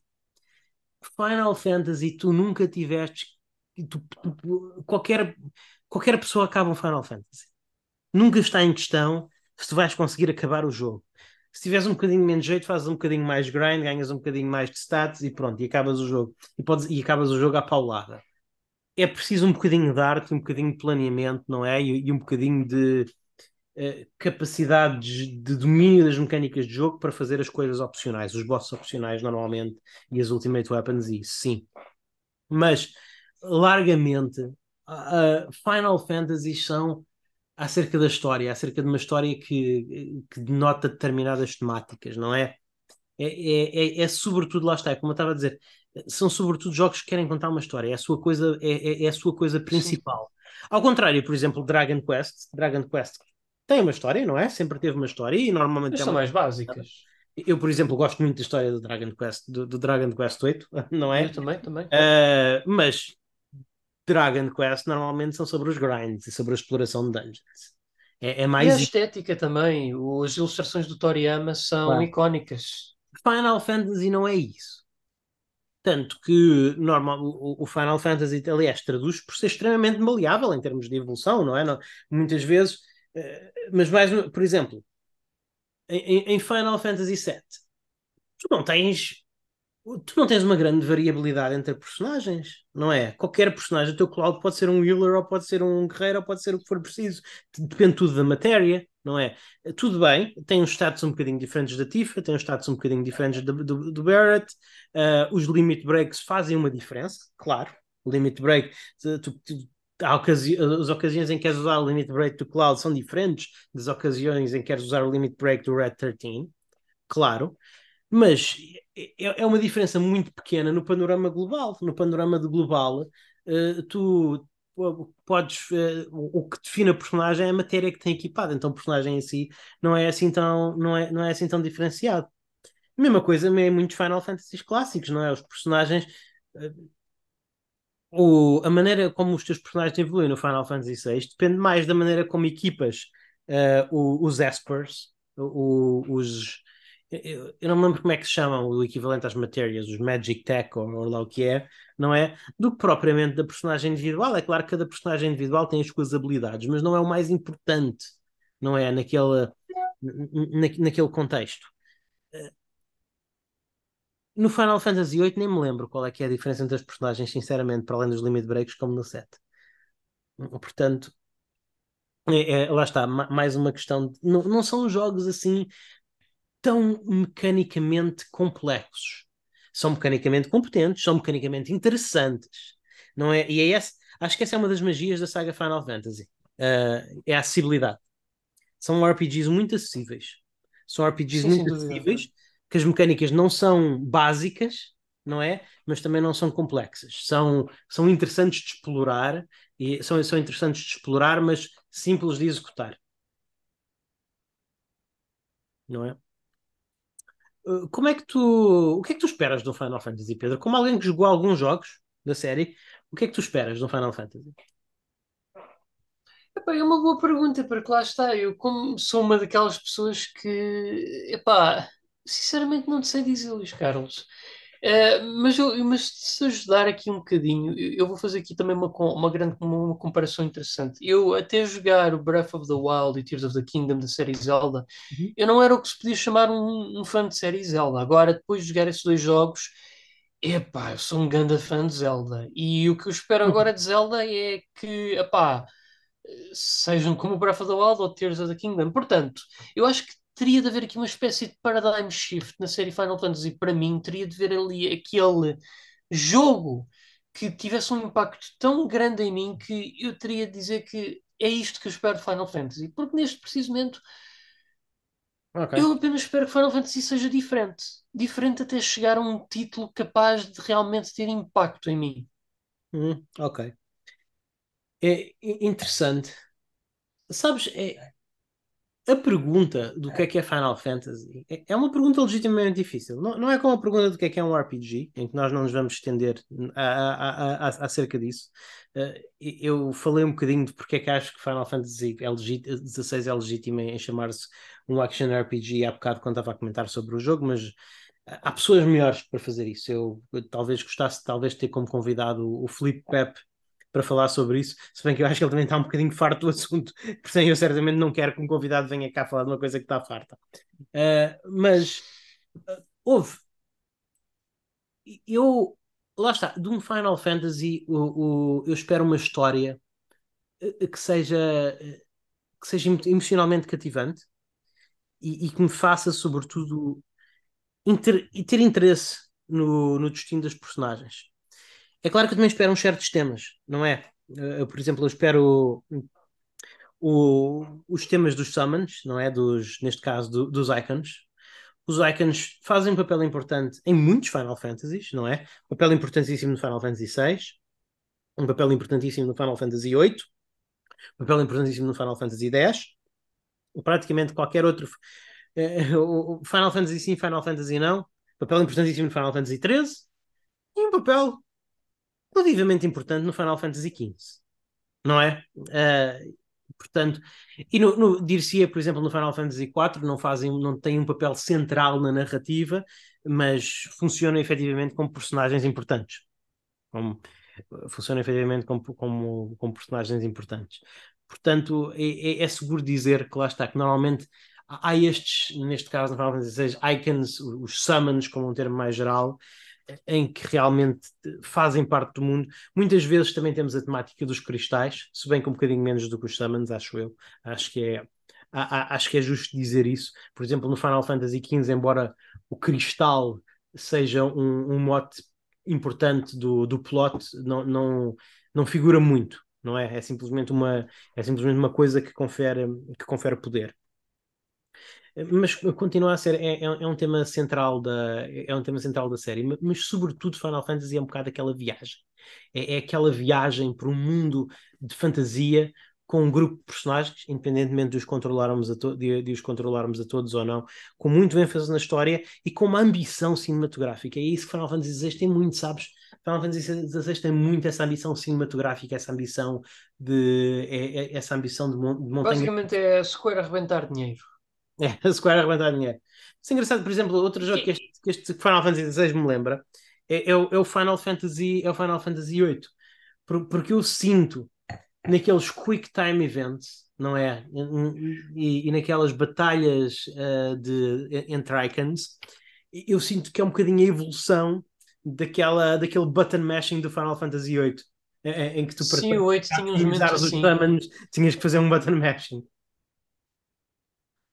Final Fantasy, tu nunca tiveste. Tu, tu, qualquer, qualquer pessoa acaba um Final Fantasy. Nunca está em questão se tu vais conseguir acabar o jogo. Se tiveres um bocadinho menos jeito, fazes um bocadinho mais grind, ganhas um bocadinho mais de stats e pronto, e acabas o jogo. E, podes, e acabas o jogo à paulada. É preciso um bocadinho de arte, um bocadinho de planeamento, não é? E, e um bocadinho de uh, capacidade de, de, domínio das mecânicas de jogo para fazer as coisas opcionais, os bosses opcionais normalmente e as Ultimate Weapons, e isso sim. Mas largamente, uh, Final Fantasy são acerca da história, acerca de uma história que, que denota determinadas temáticas, não é? É, é, é, é, sobretudo, lá está, é como eu estava a dizer, são sobretudo jogos que querem contar uma história, é a sua coisa, é, é, é a sua coisa principal. Sim. Ao contrário, por exemplo, Dragon Quest, Dragon Quest tem uma história, não é? Sempre teve uma história e normalmente. Mas são mais básicas. Eu, por exemplo, gosto muito da história do Dragon Quest, do, do Dragon Quest 8, <laughs> não é? Eu também, também. Uh, mas Dragon Quest normalmente são sobre os grinds e sobre a exploração de dungeons. É, é mais. E a estética também. As ilustrações do Toriyama são claro. icónicas. Final Fantasy não é isso. Tanto que normal, o, o, Final Fantasy, aliás, traduz por ser extremamente maleável em termos de evolução, não é? Não, muitas vezes. Uh, mas mais, por exemplo, em, em Final Fantasy VII, tu não tens tu não tens uma grande variabilidade entre personagens, não é? Qualquer personagem, o teu Cloud pode ser um healer, ou pode ser um guerreiro, ou pode ser o que for preciso. Depende tudo da matéria, não é? Tudo bem, tem uns status um bocadinho diferentes da Tifa, tem uns status um bocadinho diferentes do, do, do Barrett. Uh, os limit breaks fazem uma diferença, claro. Limit break, tu, tu, ocasi as ocasiões em que queres usar o limit break do Cloud são diferentes das ocasiões em que queres usar o limit break do Red 13, claro. Mas é, é uma diferença muito pequena no panorama global. No panorama global, uh, tu podes uh, o que define a personagem é a matéria que tem equipado, então o personagem em si não é assim tão não é, não é assim tão diferenciado. Mesma coisa é muitos Final Fantasy clássicos, não é? Os personagens uh, o, a maneira como os teus personagens evoluem no Final Fantasy VI depende mais da maneira como equipas uh, os Espers, os eu, não me lembro como é que se chamam o equivalente às matérias, os Magic Tech ou, ou lá o que é, não é? Do que propriamente da personagem individual. É claro que cada personagem individual tem as suas habilidades, mas não é o mais importante, não é? Naquele, na, naquele contexto. No Final Fantasy VIII nem me lembro qual é que é a diferença entre as personagens, sinceramente, para além dos limit breaks, como no 7. Portanto, é, é, lá está, mais uma questão. De, não, não são jogos assim tão mecanicamente complexos. São mecanicamente competentes, são mecanicamente interessantes, não é? E é esse, acho que essa é uma das magias da saga Final Fantasy. Uh, é a acessibilidade. São RPGs muito acessíveis. São RPGs Sim, muito acessíveis, que as mecânicas não são básicas, não é? Mas também não são complexas. São, são interessantes de explorar, e são, são interessantes de explorar, mas simples de executar. Não é? Eh, como é que tu. O que é que tu esperas do Final Fantasy, Pedro? Como alguém que jogou alguns jogos da série, o que é que tu esperas do Final Fantasy? Epá, é uma boa pergunta, porque lá está, eu como sou uma daquelas pessoas que, epá, sinceramente não sei dizer, Luís Carlos. Uh, mas, eu, mas se ajudar aqui um bocadinho, eu vou fazer aqui também uma, uma grande uma comparação interessante. Eu até jogar o Breath of the Wild e Tears of the Kingdom da série Zelda, uhum. eu não era o que se podia chamar um, um, fã de série Zelda. Agora, depois de jogar esses dois jogos, epá, eu sou um grande fã de Zelda. E o que eu espero uhum. agora de Zelda é que, epá, sejam como o Breath of the Wild ou Tears of the Kingdom. Portanto, eu acho que teria de haver aqui uma espécie de paradigm shift na série Final Fantasy. Para mim, teria de haver ali aquele jogo que tivesse um impacto tão grande em mim que eu teria de dizer que é isto que eu espero de Final Fantasy. Porque neste preciso momento okay. eu apenas espero que Final Fantasy seja diferente. Diferente até chegar a um título capaz de realmente ter impacto em mim. Hum, ok. É interessante. Sabes, é, a pergunta do que é que é Final Fantasy é, é uma pergunta legitimamente difícil. Não, não é como a pergunta do que é que é um RPG, em que nós não nos vamos estender a, acerca disso. Uh, eu falei um bocadinho de porque é que acho que Final Fantasy é XVI é legítimo em chamar-se um action RPG há bocado quando estava a comentar sobre o jogo, mas há pessoas melhores para fazer isso. Eu, eu talvez gostasse talvez ter como convidado o, o Felipe Pep para falar sobre isso, se bem que eu acho que ele também está um bocadinho farto do assunto, <laughs> portanto eu certamente não quero que um convidado venha cá falar de uma coisa que está farta. Uh, mas uh, houve. Eu, lá está, de um Final Fantasy, o, o, eu espero uma história uh, que seja, que seja emocionalmente cativante e, e que me faça, sobretudo, inter, ter interesse no, no destino das personagens. É claro que eu também espero uns certos temas, não é? Eu, por exemplo, eu espero o, os temas dos summons, não é? Dos, neste caso, do, dos icons. Os icons fazem um papel importante em muitos Final Fantasies, não é? Um papel importantíssimo no Final Fantasy VI, um papel importantíssimo no Final Fantasy VIII, um papel importantíssimo no Final Fantasy X, praticamente qualquer outro. <laughs> O Final Fantasy sim, Final Fantasy não, papel importantíssimo no Final Fantasy XIII e um papel relativamente importante no Final Fantasy XV, não é? Uh, portanto, e no, no dir-se por exemplo, no Final Fantasy IV não fazem, não têm um papel central na narrativa, mas funcionam efetivamente como personagens importantes. Como, funcionam efetivamente como, como, como personagens importantes. Portanto, é, é, é, seguro dizer que lá está, que normalmente há estes, neste caso no Final Fantasy VI, icons, os summons como um termo mais geral, em que realmente fazem parte do mundo. Muitas vezes também temos a temática dos cristais, se bem que um bocadinho menos do que os summons, acho eu. Acho que é, acho que é justo dizer isso. Por exemplo, no Final Fantasy XV, embora o cristal seja um, um mote importante do, do plot, não, não, não figura muito, não é? É simplesmente uma, é simplesmente uma coisa que confere, que confere poder mas continua a ser é, é, é, um tema central da é um tema central da série. Mas, mas sobretudo Final Fantasy é um bocado aquela viagem. É, é, aquela viagem para um mundo de fantasia com um grupo de personagens independentemente de os controlarmos a de, de, os controlarmos a todos ou não com muito ênfase na história e com uma ambição cinematográfica. É isso que Final Fantasy XVI tem muito sabes? Final Fantasy XVI tem muito essa ambição cinematográfica essa ambição de é, é essa ambição de, de montanha basicamente é a Square arrebentar dinheiro <laughs> é, a Square arrebentar dinheiro. Isso é engraçado, por exemplo, outro jogo que este, que este Final Fantasy XVI me lembra é, é, o, é, o, Final Fantasy, é o Final Fantasy VIII. Por, porque eu sinto naqueles quick time events, não é? E, e naquelas batalhas uh, de, entre icons, eu sinto que é um bocadinho a evolução daquela, daquele button mashing do Final Fantasy VIII. Em que tu Sim, o 8 tinha uns momentos assim. Summons, tinhas que fazer um button mashing.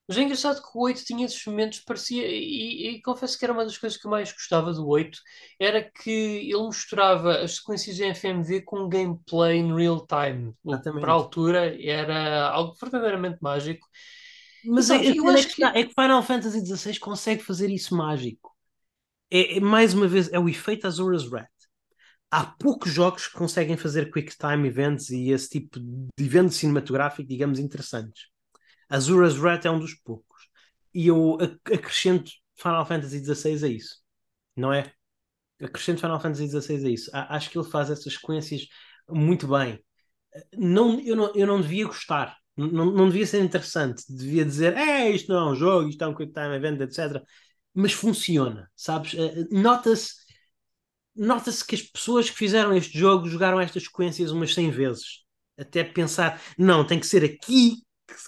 Mas é engraçado que o 8 tinha esses momentos, parecia, e, e, confesso que era uma das coisas que eu mais gostava do 8, era que ele misturava as sequências em FMV com gameplay em real time. Exatamente. Para a altura era algo verdadeiramente mágico. Mas é, eu acho que... é que Final Fantasy XVI consegue fazer isso mágico. É, é, mais uma vez, é o efeito Azura's Wrath. Há poucos jogos que conseguem fazer quick time events e esse tipo de evento cinematográfico, digamos, interessantes. Azura's Wrath é um dos poucos. E eu acrescento Final Fantasy XVI a isso. Não é? Acrescento Final Fantasy XVI a isso. Acho que ele faz essas sequências muito bem. Não, eu, não, eu não devia gostar. Não, não devia ser interessante. Devia dizer, é, isto não é um jogo, isto é um quick time event, etc. Mas funciona, sabes? Eh, nota-se nota-se que as pessoas que fizeram este jogo jogaram estas sequências umas 100 vezes. Até pensar, não, tem que ser aqui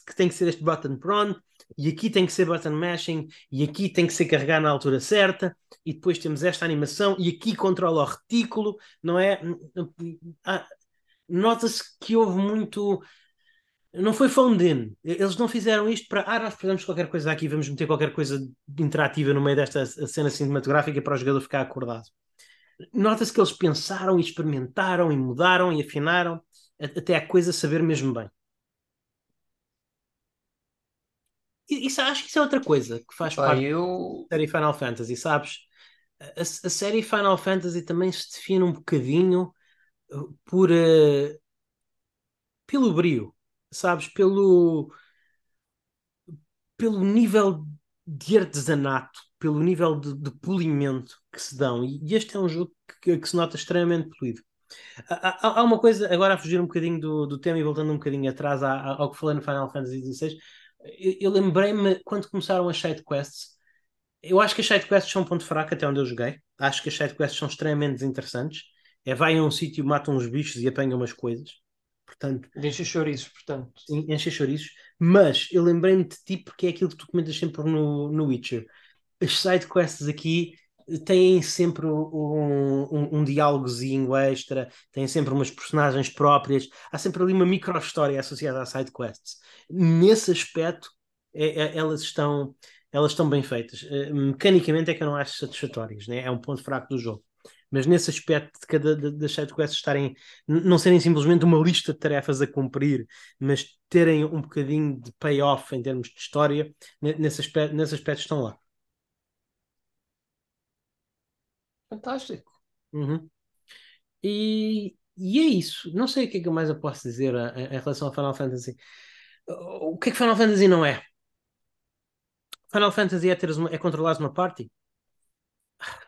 que tem que ser este button prone, e aqui tem que ser button mashing, e aqui tem que ser carregar na altura certa, e depois temos esta animação, e aqui controla o retículo, não é? Ah, nota-se que houve muito. Não foi phoned in. Eles não fizeram isto para. Ah, nós precisamos de qualquer coisa aqui, vamos meter qualquer coisa interativa no meio desta cena cinematográfica para o jogador ficar acordado. Nota-se que eles pensaram e experimentaram e mudaram e afinaram até a coisa saber mesmo bem. Isso, acho que isso é outra coisa que faz Pá, parte eu... da série Final Fantasy, sabes? A, a, série Final Fantasy também se define um bocadinho uh, por uh, pelo brio, sabes? Pelo pelo nível de artesanato, pelo nível de, de polimento que se dão. E, e este é um jogo que, que se nota extremamente polido. Há, há, há, uma coisa, agora a fugir um bocadinho do, do tema e voltando um bocadinho atrás ao que falei no Final Fantasy XVI, eu, eu lembrei-me quando começaram as side quests. Eu acho que as side quests são um ponto fraco até onde eu joguei. Acho que as side quests são extremamente desinteressantes É vai a um sítio, mata uns bichos e apanha umas coisas. Portanto, enche chouriços, portanto. Enche chouriços. Mas eu lembrei-me de ti porque é aquilo que tu comentas sempre no, no Witcher. As sidequests aqui têm sempre um, um, um, diálogozinho extra, têm sempre umas personagens próprias, há sempre ali uma micro-história associada às sidequests. Nesse aspecto, é, é, elas estão elas estão bem feitas. Uh, mecanicamente é que eu não acho satisfatórias, né? é um ponto fraco do jogo. Mas nesse aspecto de cada das sidequests estarem, não serem simplesmente uma lista de tarefas a cumprir, mas terem um bocadinho de payoff em termos de história, nesse aspecto, nesse aspecto estão lá. Fantástico. Uhum. E, e é isso. Não sei o que é que mais eu posso dizer em, em relação ao Final Fantasy. O que é que Final Fantasy não é? Final Fantasy é, teres uma, é controlares uma party?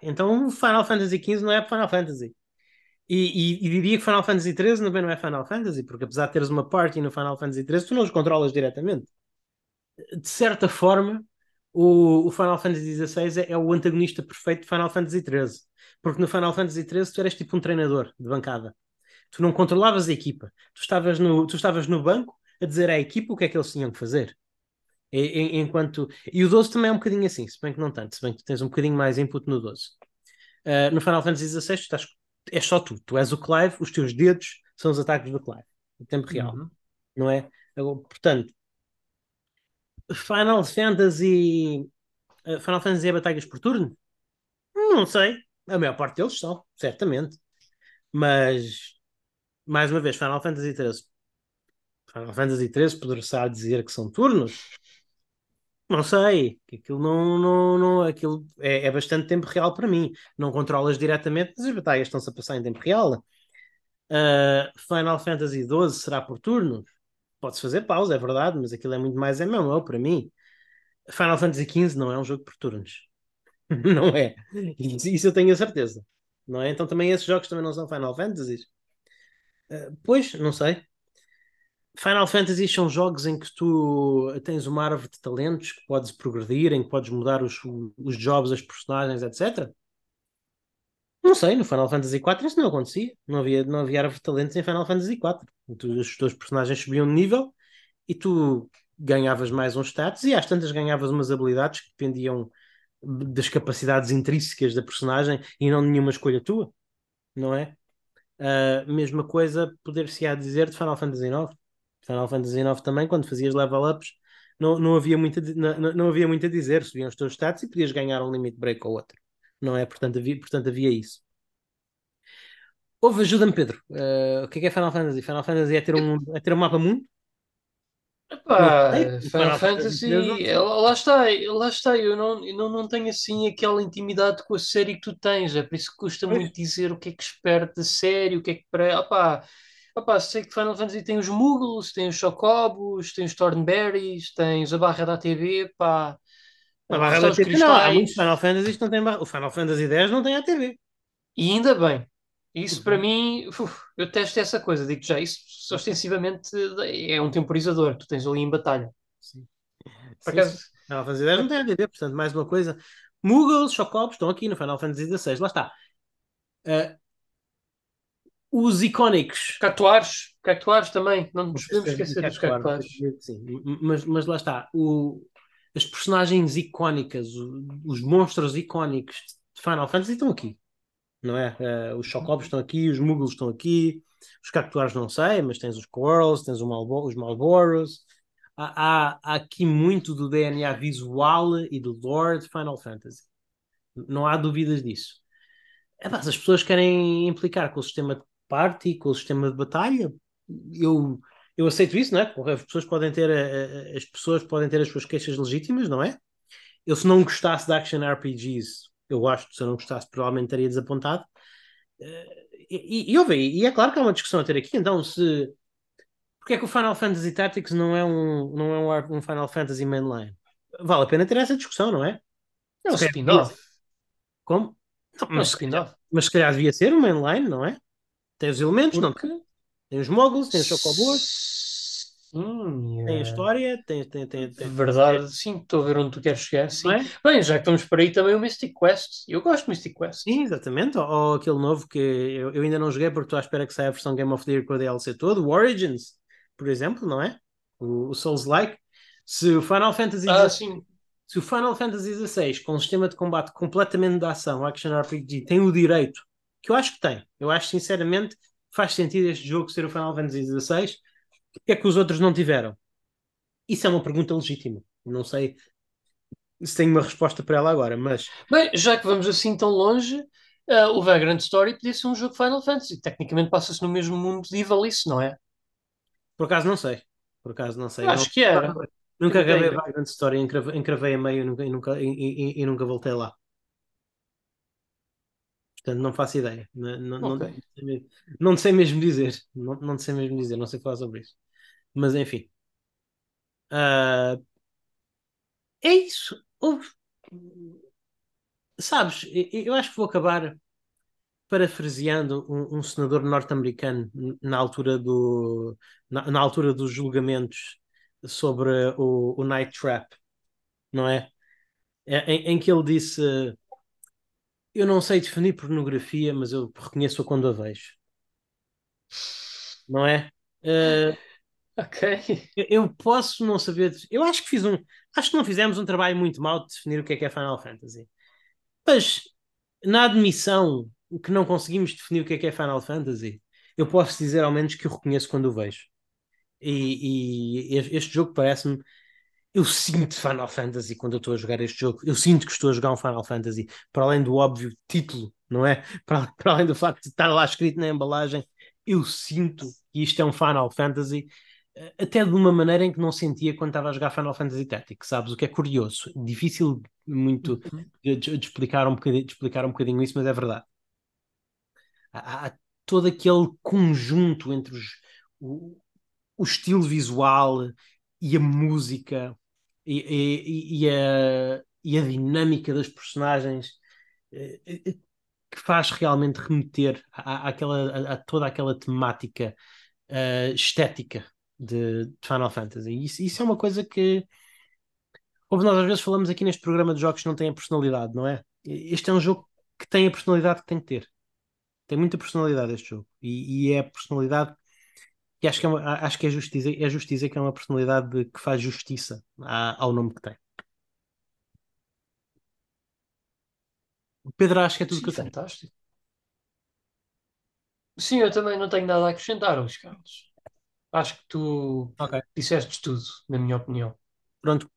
Então Final Fantasy XV não é Final Fantasy. E, e, e, diria que Final Fantasy XIII também não é Final Fantasy, porque apesar de teres uma party no Final Fantasy XIII, tu não os controlas diretamente. De certa forma, o, o Final Fantasy XVI é, é, o antagonista perfeito de Final Fantasy XIII. Porque no Final Fantasy XIII tu eras tipo um treinador de bancada. Tu não controlavas a equipa. Tu estavas no, tu estavas no banco a dizer à equipa o que é que eles tinham que fazer. Enquanto... E o 12 também é um bocadinho assim, se bem que não tanto, se bem que tu tens um bocadinho mais input no 12. Uh, ah, no Final Fantasy XVI estás... é só tu, tu és o Clive, os teus dedos são os ataques do Clive, em tempo real, uhum. não é? Portanto, Final Fantasy uh, Final Fantasy é batalhas por turno? Não sei, a maior parte deles são, certamente, mas mais uma vez, Final Fantasy XIII Final Fantasy XIII poderá dizer que são turnos? Não sei, aquilo não, não, não aquilo é, é, bastante tempo real para mim. Não controlas diretamente, mas as batalhas estão-se a passar em tempo real. Uh, Final Fantasy XII será por turnos? Pode-se fazer pausa, é verdade, mas aquilo é muito mais MMO para mim. Final Fantasy XV não é um jogo por turnos. <laughs> não é. Isso, isso, eu tenho a certeza. Não é? Então também esses jogos também não são Final Fantasies. Uh, pois, não sei. Final Fantasy são jogos em que tu tens uma árvore de talentos que podes progredir, em que podes mudar os, os jobs, as personagens, etc. Não sei, no Final Fantasy IV isso não acontecia. Não havia, não havia árvore de talentos em Final Fantasy IV. Tu, os teus personagens subiam de nível e tu ganhavas mais uns status e às tantas ganhavas umas habilidades que dependiam das capacidades intrínsecas da personagem e não nenhuma escolha tua, não é? Uh, mesma coisa poder-se-á dizer de Final Fantasy IX. Final Fantasy IX também, quando fazias level ups, não, não, havia muito a, não, não havia muito a dizer, subiam os teus stats e podias ganhar um limit break ou outro, não é? Portanto havia, portanto, havia isso. Houve, ajuda-me, Pedro. Uh, o que é, que é Final Fantasy? Final Fantasy é ter um, é ter um mapa mundo? Epá, Final Fantasy, é, lá está, lá está, eu não, eu não, não tenho assim aquela intimidade com a série que tu tens, é por isso que custa muito dizer o que é que espero da série, o que é que para. Opá, Opa, sei que Final Fantasy tem os Muggles, tem os Chocobos, tem os Thornberries, tens a barra da ATV, pá. A barra da ATV não, há muitos Final Fantasy não tem barra. O Final Fantasy X não tem ATV. E ainda bem. Isso uhum. para mim, uf, eu testo essa coisa, digo já, isso ostensivamente é um temporizador, tu tens ali em batalha. Sim. Por acaso... Final Fantasy X não tem ATV, portanto, mais uma coisa. Muggles, Chocobos estão aqui no Final Fantasy XVI, lá está. Uh, os icónicos. Catuares, catuares também, não nos podemos esquecer dos catuares. Sim, mas, mas lá está, o, as personagens icónicas, os monstros icónicos de Final Fantasy estão aqui, não é? Uh, os Chocobos estão aqui, os Muggles estão aqui, os Cactuares não sei, mas tens os Quarrels, tens Malbo os Malboros. Há, há, há, aqui muito do DNA visual e do lore de Final Fantasy. Não há dúvidas disso. É, as pessoas querem implicar com o sistema de party, com o sistema de batalha. Eu, eu aceito isso, não é? As pessoas podem ter as pessoas podem ter as suas queixas legítimas, não é? Eu se não gostasse de action RPGs, eu gosto, se eu não gostasse, provavelmente estaria desapontado. Eh, e, e, e, e é claro que há uma discussão a ter aqui, então se porque é que o Final Fantasy Tactics não é um, não é um, um Final Fantasy mainline? Vale a pena ter essa discussão, não é? É um spin-off. Como? Não, mas, é um mas se calhar devia ser um mainline, não é? Tem os elementos, Porque... não tem? Os moguls, tem os chocobos. Sim, Tem a história, tem, tem, tem, tem- verdade. Sim, estou a ver onde tu queres chegar. Sim. é? Bem, já que vamos para aí também o Mystic Quest. Eu gosto de Mystic Quest. Sim, exatamente. Ou, ou aquele novo que eu, eu ainda não joguei porque estou à espera que saia a versão Game of the Year com a DLC todo, o Origins, por exemplo, não é? O, o Souls-like. Se o Final Fantasy Ah, XVI sim. se o Final Fantasy XVI, com um sistema de combate completamente de ação, Action RPG, tem o direito, que eu acho que tem, eu acho sinceramente faz sentido este jogo ser o Final Fantasy XVI, o que é que os outros não tiveram? Isso é uma pergunta legítima. Não sei se tenho uma resposta para ela agora, mas Bem, já que vamos assim tão longe, ah, o Vagrant Story podia ser um jogo Final Fantasy. Tecnicamente passa-se no mesmo mundo de Ivalice, não é? por acaso não sei. Por acaso não sei. Acho Não- que era. Nunca acabei a ideia. Vagrant Story, encravei, encravei a meio e nunca, e, nunca, e, e- e nunca voltei lá. Portanto, não faço ideia. Não, não, não- Ok. não sei mesmo dizer. Não, não sei mesmo dizer, não sei falar sobre isso. Mas enfim. Ah, é isso. Houve- Sabes, eu eu acho que vou acabar parafraseando um, um senador norte-americano na altura do na, na altura dos julgamentos sobre o, o Night Trap, não é? É, Em, em que ele disse: Eu não sei definir pornografia, mas eu reconheço-a quando a vejo, não é? Ah, Ok. eu posso não saber. Eu acho que fiz um. Acho que não fizemos um trabalho muito mau de definir o que é que é Final Fantasy. Mas na admissão que não conseguimos definir o que é que é Final Fantasy, eu posso dizer ao menos que o reconheço quando o vejo. E, e este jogo parece-me. Eu sinto Final Fantasy quando eu estou a jogar este jogo. Eu sinto que estou a jogar um Final Fantasy, para além do óbvio título, não é? <laughs> Para, para além do facto de estar lá escrito na embalagem, eu sinto que isto é um Final Fantasy, eh, até de uma maneira em que não sentia quando estava a jogar Final Fantasy Tactics, sabes? O que é curioso, difícil muito de, de- de explicar um bocadinho, de explicar um bocadinho isso, mas é verdade. Há, há todo aquele conjunto entre os, o, o estilo visual e a música e, e- e a, e a dinâmica das personagens eh, eh, que faz realmente remeter à, àquela, a, a toda aquela temática eh, estética de, de Final Fantasy. Isso, isso é uma coisa que Como nós às vezes falamos aqui neste programa de jogos que não têm a personalidade, não é? Este é um jogo que tem a personalidade que tem que ter. Tem muita personalidade este jogo. E, e é a personalidade que acho que é, uma- acho que é justo dizer, é justo dizer que é uma personalidade de- que faz justiça à- ao nome que tem. Pedro, acho que é tudo Sim, que eu tenho. fantástico. Sim, eu também não tenho nada a acrescentar, Luís Carlos. Acho que tu Ok. disseste tudo, na minha opinião. Pronto.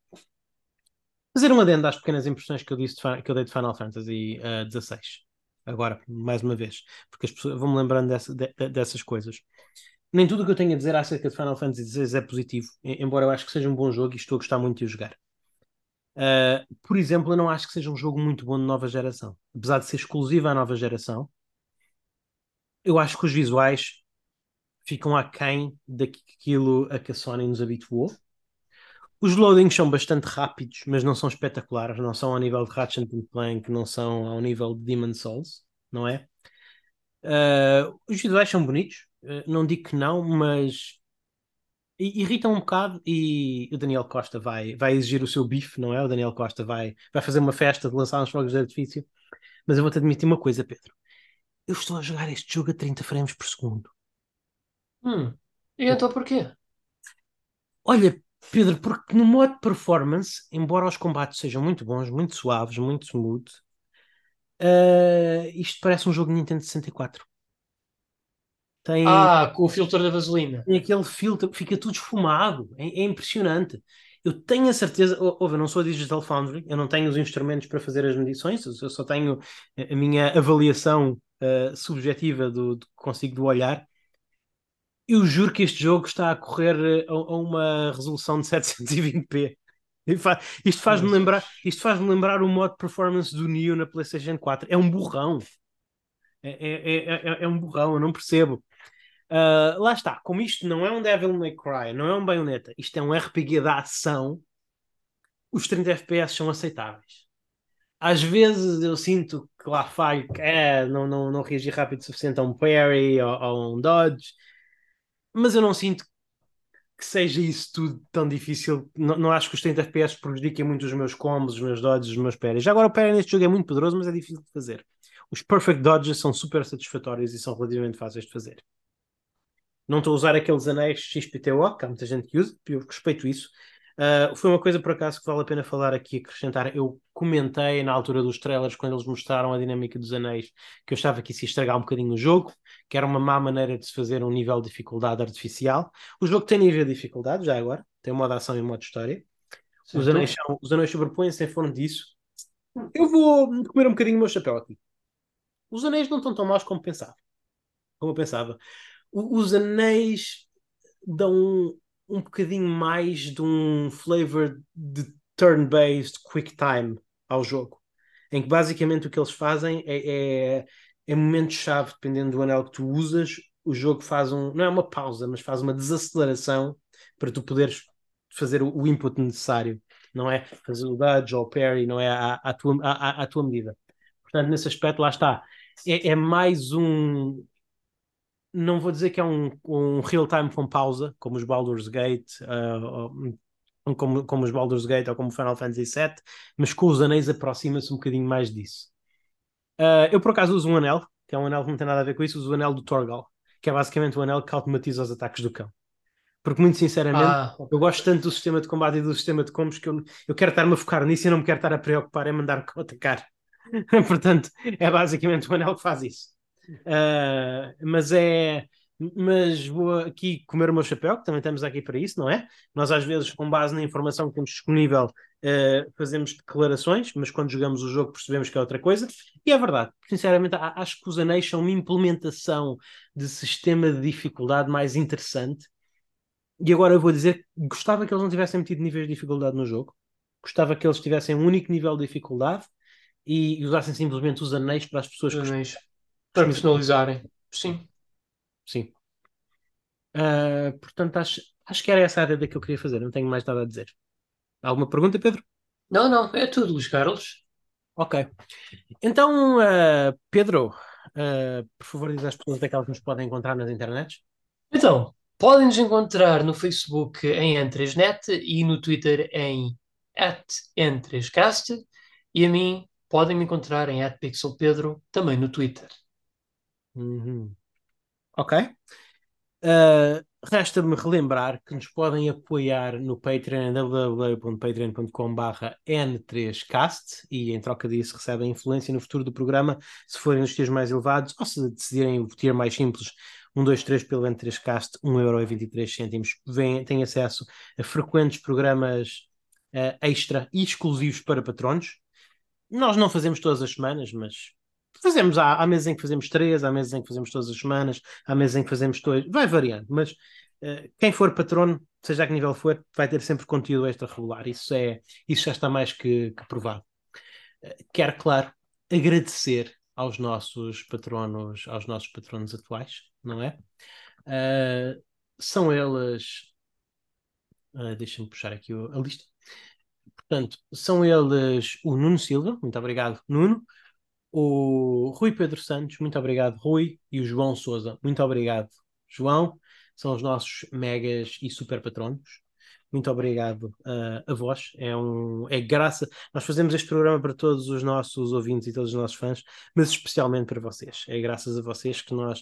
Fazer uma adenda às pequenas impressões que eu, disse de Fi- que eu dei de Final Fantasy uh, 16. Agora, mais uma vez. Porque as pessoas vão-me lembrando dessa- de- de- dessas coisas. Nem tudo o que eu tenho a dizer acerca de Final Fantasy XVI é positivo, em- embora eu acho que seja um bom jogo e estou a gostar muito de o jogar. Uh, por exemplo, eu não acho que seja um jogo muito bom de nova geração. Apesar de ser exclusivo à nova geração, eu acho que os visuais ficam aquém daquilo a que a Sony nos habituou. Os loadings são bastante rápidos, mas não são espetaculares, não são ao nível de Ratchet Clank, não são ao nível de Demon's Souls, não é? Uh, os visuais são bonitos, não digo que não, mas irritam um bocado e o Daniel Costa vai, vai exigir o seu bife, não é? O Daniel Costa vai, vai fazer uma festa de lançar uns fogos de artifício. Mas eu vou-te admitir uma coisa, Pedro. Eu estou a jogar este jogo a 30 frames por segundo. Hum. E então porquê? Olha, Pedro, porque no modo performance, embora os combates sejam muito bons, muito suaves, muito smooth, uh, isto parece um jogo de Nintendo 64. Tem, Ah, com o filtro da vaselina. tem aquele filtro, fica tudo esfumado, é, é impressionante. Eu tenho a certeza, ou- ouve, eu não sou a Digital Foundry, eu não tenho os instrumentos para fazer as medições, eu só tenho a minha avaliação uh, subjetiva do, do que consigo do olhar. Eu juro que este jogo está a correr uh, a, a uma resolução de 720p. E fa- Isto faz-me lembrar, isto faz-me lembrar o modo performance do Neo na PlayStation 4. É um burrão. É, é, é, é- é um burrão, eu não percebo. Uh, lá está, como isto não é um Devil May Cry, não é um Bayonetta, isto é um RPG da ação, os 30 FPS são aceitáveis. Às vezes eu sinto que lá falho, que é, não, não, não reagi rápido o suficiente a um parry ou a um dodge, mas eu não sinto que seja isso tudo tão difícil. Não, não acho que os 30 FPS prejudiquem muito os meus combos, os meus dodges, os meus parries. Já agora o parry neste jogo é muito poderoso, mas é difícil de fazer. Os perfect dodges são super satisfatórios e são relativamente fáceis de fazer. Não estou a usar aqueles anéis XPTO, que há muita gente que usa, eu respeito isso. Uh, foi uma coisa por acaso que vale a pena falar aqui, acrescentar. Eu comentei na altura dos trailers, quando eles mostraram a dinâmica dos anéis, que eu que isso ia estragar um bocadinho o jogo, que era uma má maneira de se fazer um nível de dificuldade artificial. O jogo tem nível de dificuldade, já agora, tem modo ação e modo história. Os anéis, são, os anéis sobrepõem-se em forma disso. Eu vou comer um bocadinho o meu chapéu aqui. Os anéis não estão tão maus como pensava. Como eu pensava. Os anéis dão um bocadinho mais de um flavor de turn-based quick time ao jogo, em que basicamente o que eles fazem é, é, é momentos-chave, dependendo do anel que tu usas, o jogo faz um, não é uma pausa, mas faz uma desaceleração para tu poderes fazer o, o input necessário, não é fazer o dodge ou o parry, não é à, à, tua, à, à tua medida. Portanto, nesse aspecto, lá está. É, é mais um, não vou dizer que é um, um real-time com pausa, como os Baldur's Gate, uh, como, como os Baldur's Gate ou como Final Fantasy VII, mas com os anéis aproxima-se um bocadinho mais disso. Uh, eu, por acaso, uso um anel, que é um anel que não tem nada a ver com isso, uso o anel do Torgal, que é basicamente o anel que automatiza os ataques do cão. Porque, muito sinceramente, ah. eu gosto tanto do sistema de combate e do sistema de combos que eu, eu quero estar-me a focar nisso e não me quero estar a preocupar em mandar atacar. <laughs> Portanto, é basicamente o anel que faz isso. Uh, mas é. Mas vou aqui comer o meu chapéu, que também estamos aqui para isso, não é? Nós, às vezes, com base na informação que temos disponível, uh, fazemos declarações, mas quando jogamos o jogo percebemos que é outra coisa. E é verdade, sinceramente, acho que os anéis são uma implementação de sistema de dificuldade mais interessante. E agora eu vou dizer gostava que eles não tivessem metido níveis de dificuldade no jogo. Gostava que eles tivessem um único nível de dificuldade e usassem simplesmente os anéis para as pessoas anéis. Para personalizarem. Sim. Sim. Uh, portanto, acho, acho que era essa a área que eu queria fazer. Não tenho mais nada a dizer. Alguma pergunta, Pedro? Não, não, é tudo, Luís Carlos. Ok. Então, uh, Pedro, uh, por favor, diz às pessoas daquelas que nos podem encontrar nas internets. Então, podem nos encontrar no Facebook em N3Net e no Twitter em N3Cast e a mim podem me encontrar em @pixelpedro também no Twitter. Uhum. Ok. Uh, Resta-me relembrar que nos podem apoiar no Patreon www.patreon.com/n3cast e em troca disso recebem influência no futuro do programa se forem nos tiers mais elevados ou se decidirem o tier mais simples 1, 2, 3 pelo N3cast 1,23€. Têm acesso a frequentes programas uh, extra e exclusivos para patronos. Nós não fazemos todas as semanas, mas Fazemos, há, há meses em que fazemos três, há meses em que fazemos todas as semanas, há meses em que fazemos dois, vai variando, mas uh, quem for patrono, seja a que nível for, vai ter sempre conteúdo extra regular. Isso, é, isso já está mais que, que provado. Uh, quero, claro, agradecer aos nossos patronos, aos nossos patronos atuais, não é? Uh, são eles. Uh, Deixa-me puxar aqui a lista. Portanto, são eles o Nuno Silva, muito obrigado, Nuno o Rui Pedro Santos, muito obrigado, Rui, e o João Souza, muito obrigado, João, são os nossos megas e super patronos. Muito obrigado uh, a vós. É, um, é graça. Nós fazemos este programa para todos os nossos ouvintes e todos os nossos fãs, mas especialmente para vocês. É graças a vocês que nós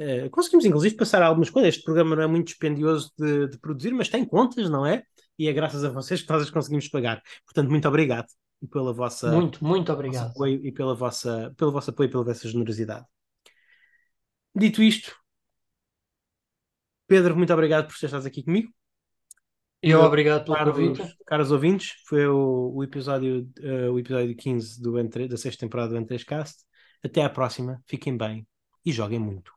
uh, conseguimos, inclusive, passar algumas coisas. Este programa não é muito dispendioso de, de produzir, mas tem contas, não é? E é graças a vocês que nós as conseguimos pagar. Portanto, muito obrigado e pela vossa muito muito obrigado apoio e pela vossa pelo vosso apoio e pela vossa generosidade. Dito isto, Pedro, muito obrigado por estás aqui comigo. Eu obrigado pelo caros, convite. Caros ouvintes, foi o, o episódio, uh, o episódio 15 do N3, da sexta temporada do N3Cast. Até à próxima, fiquem bem e joguem muito.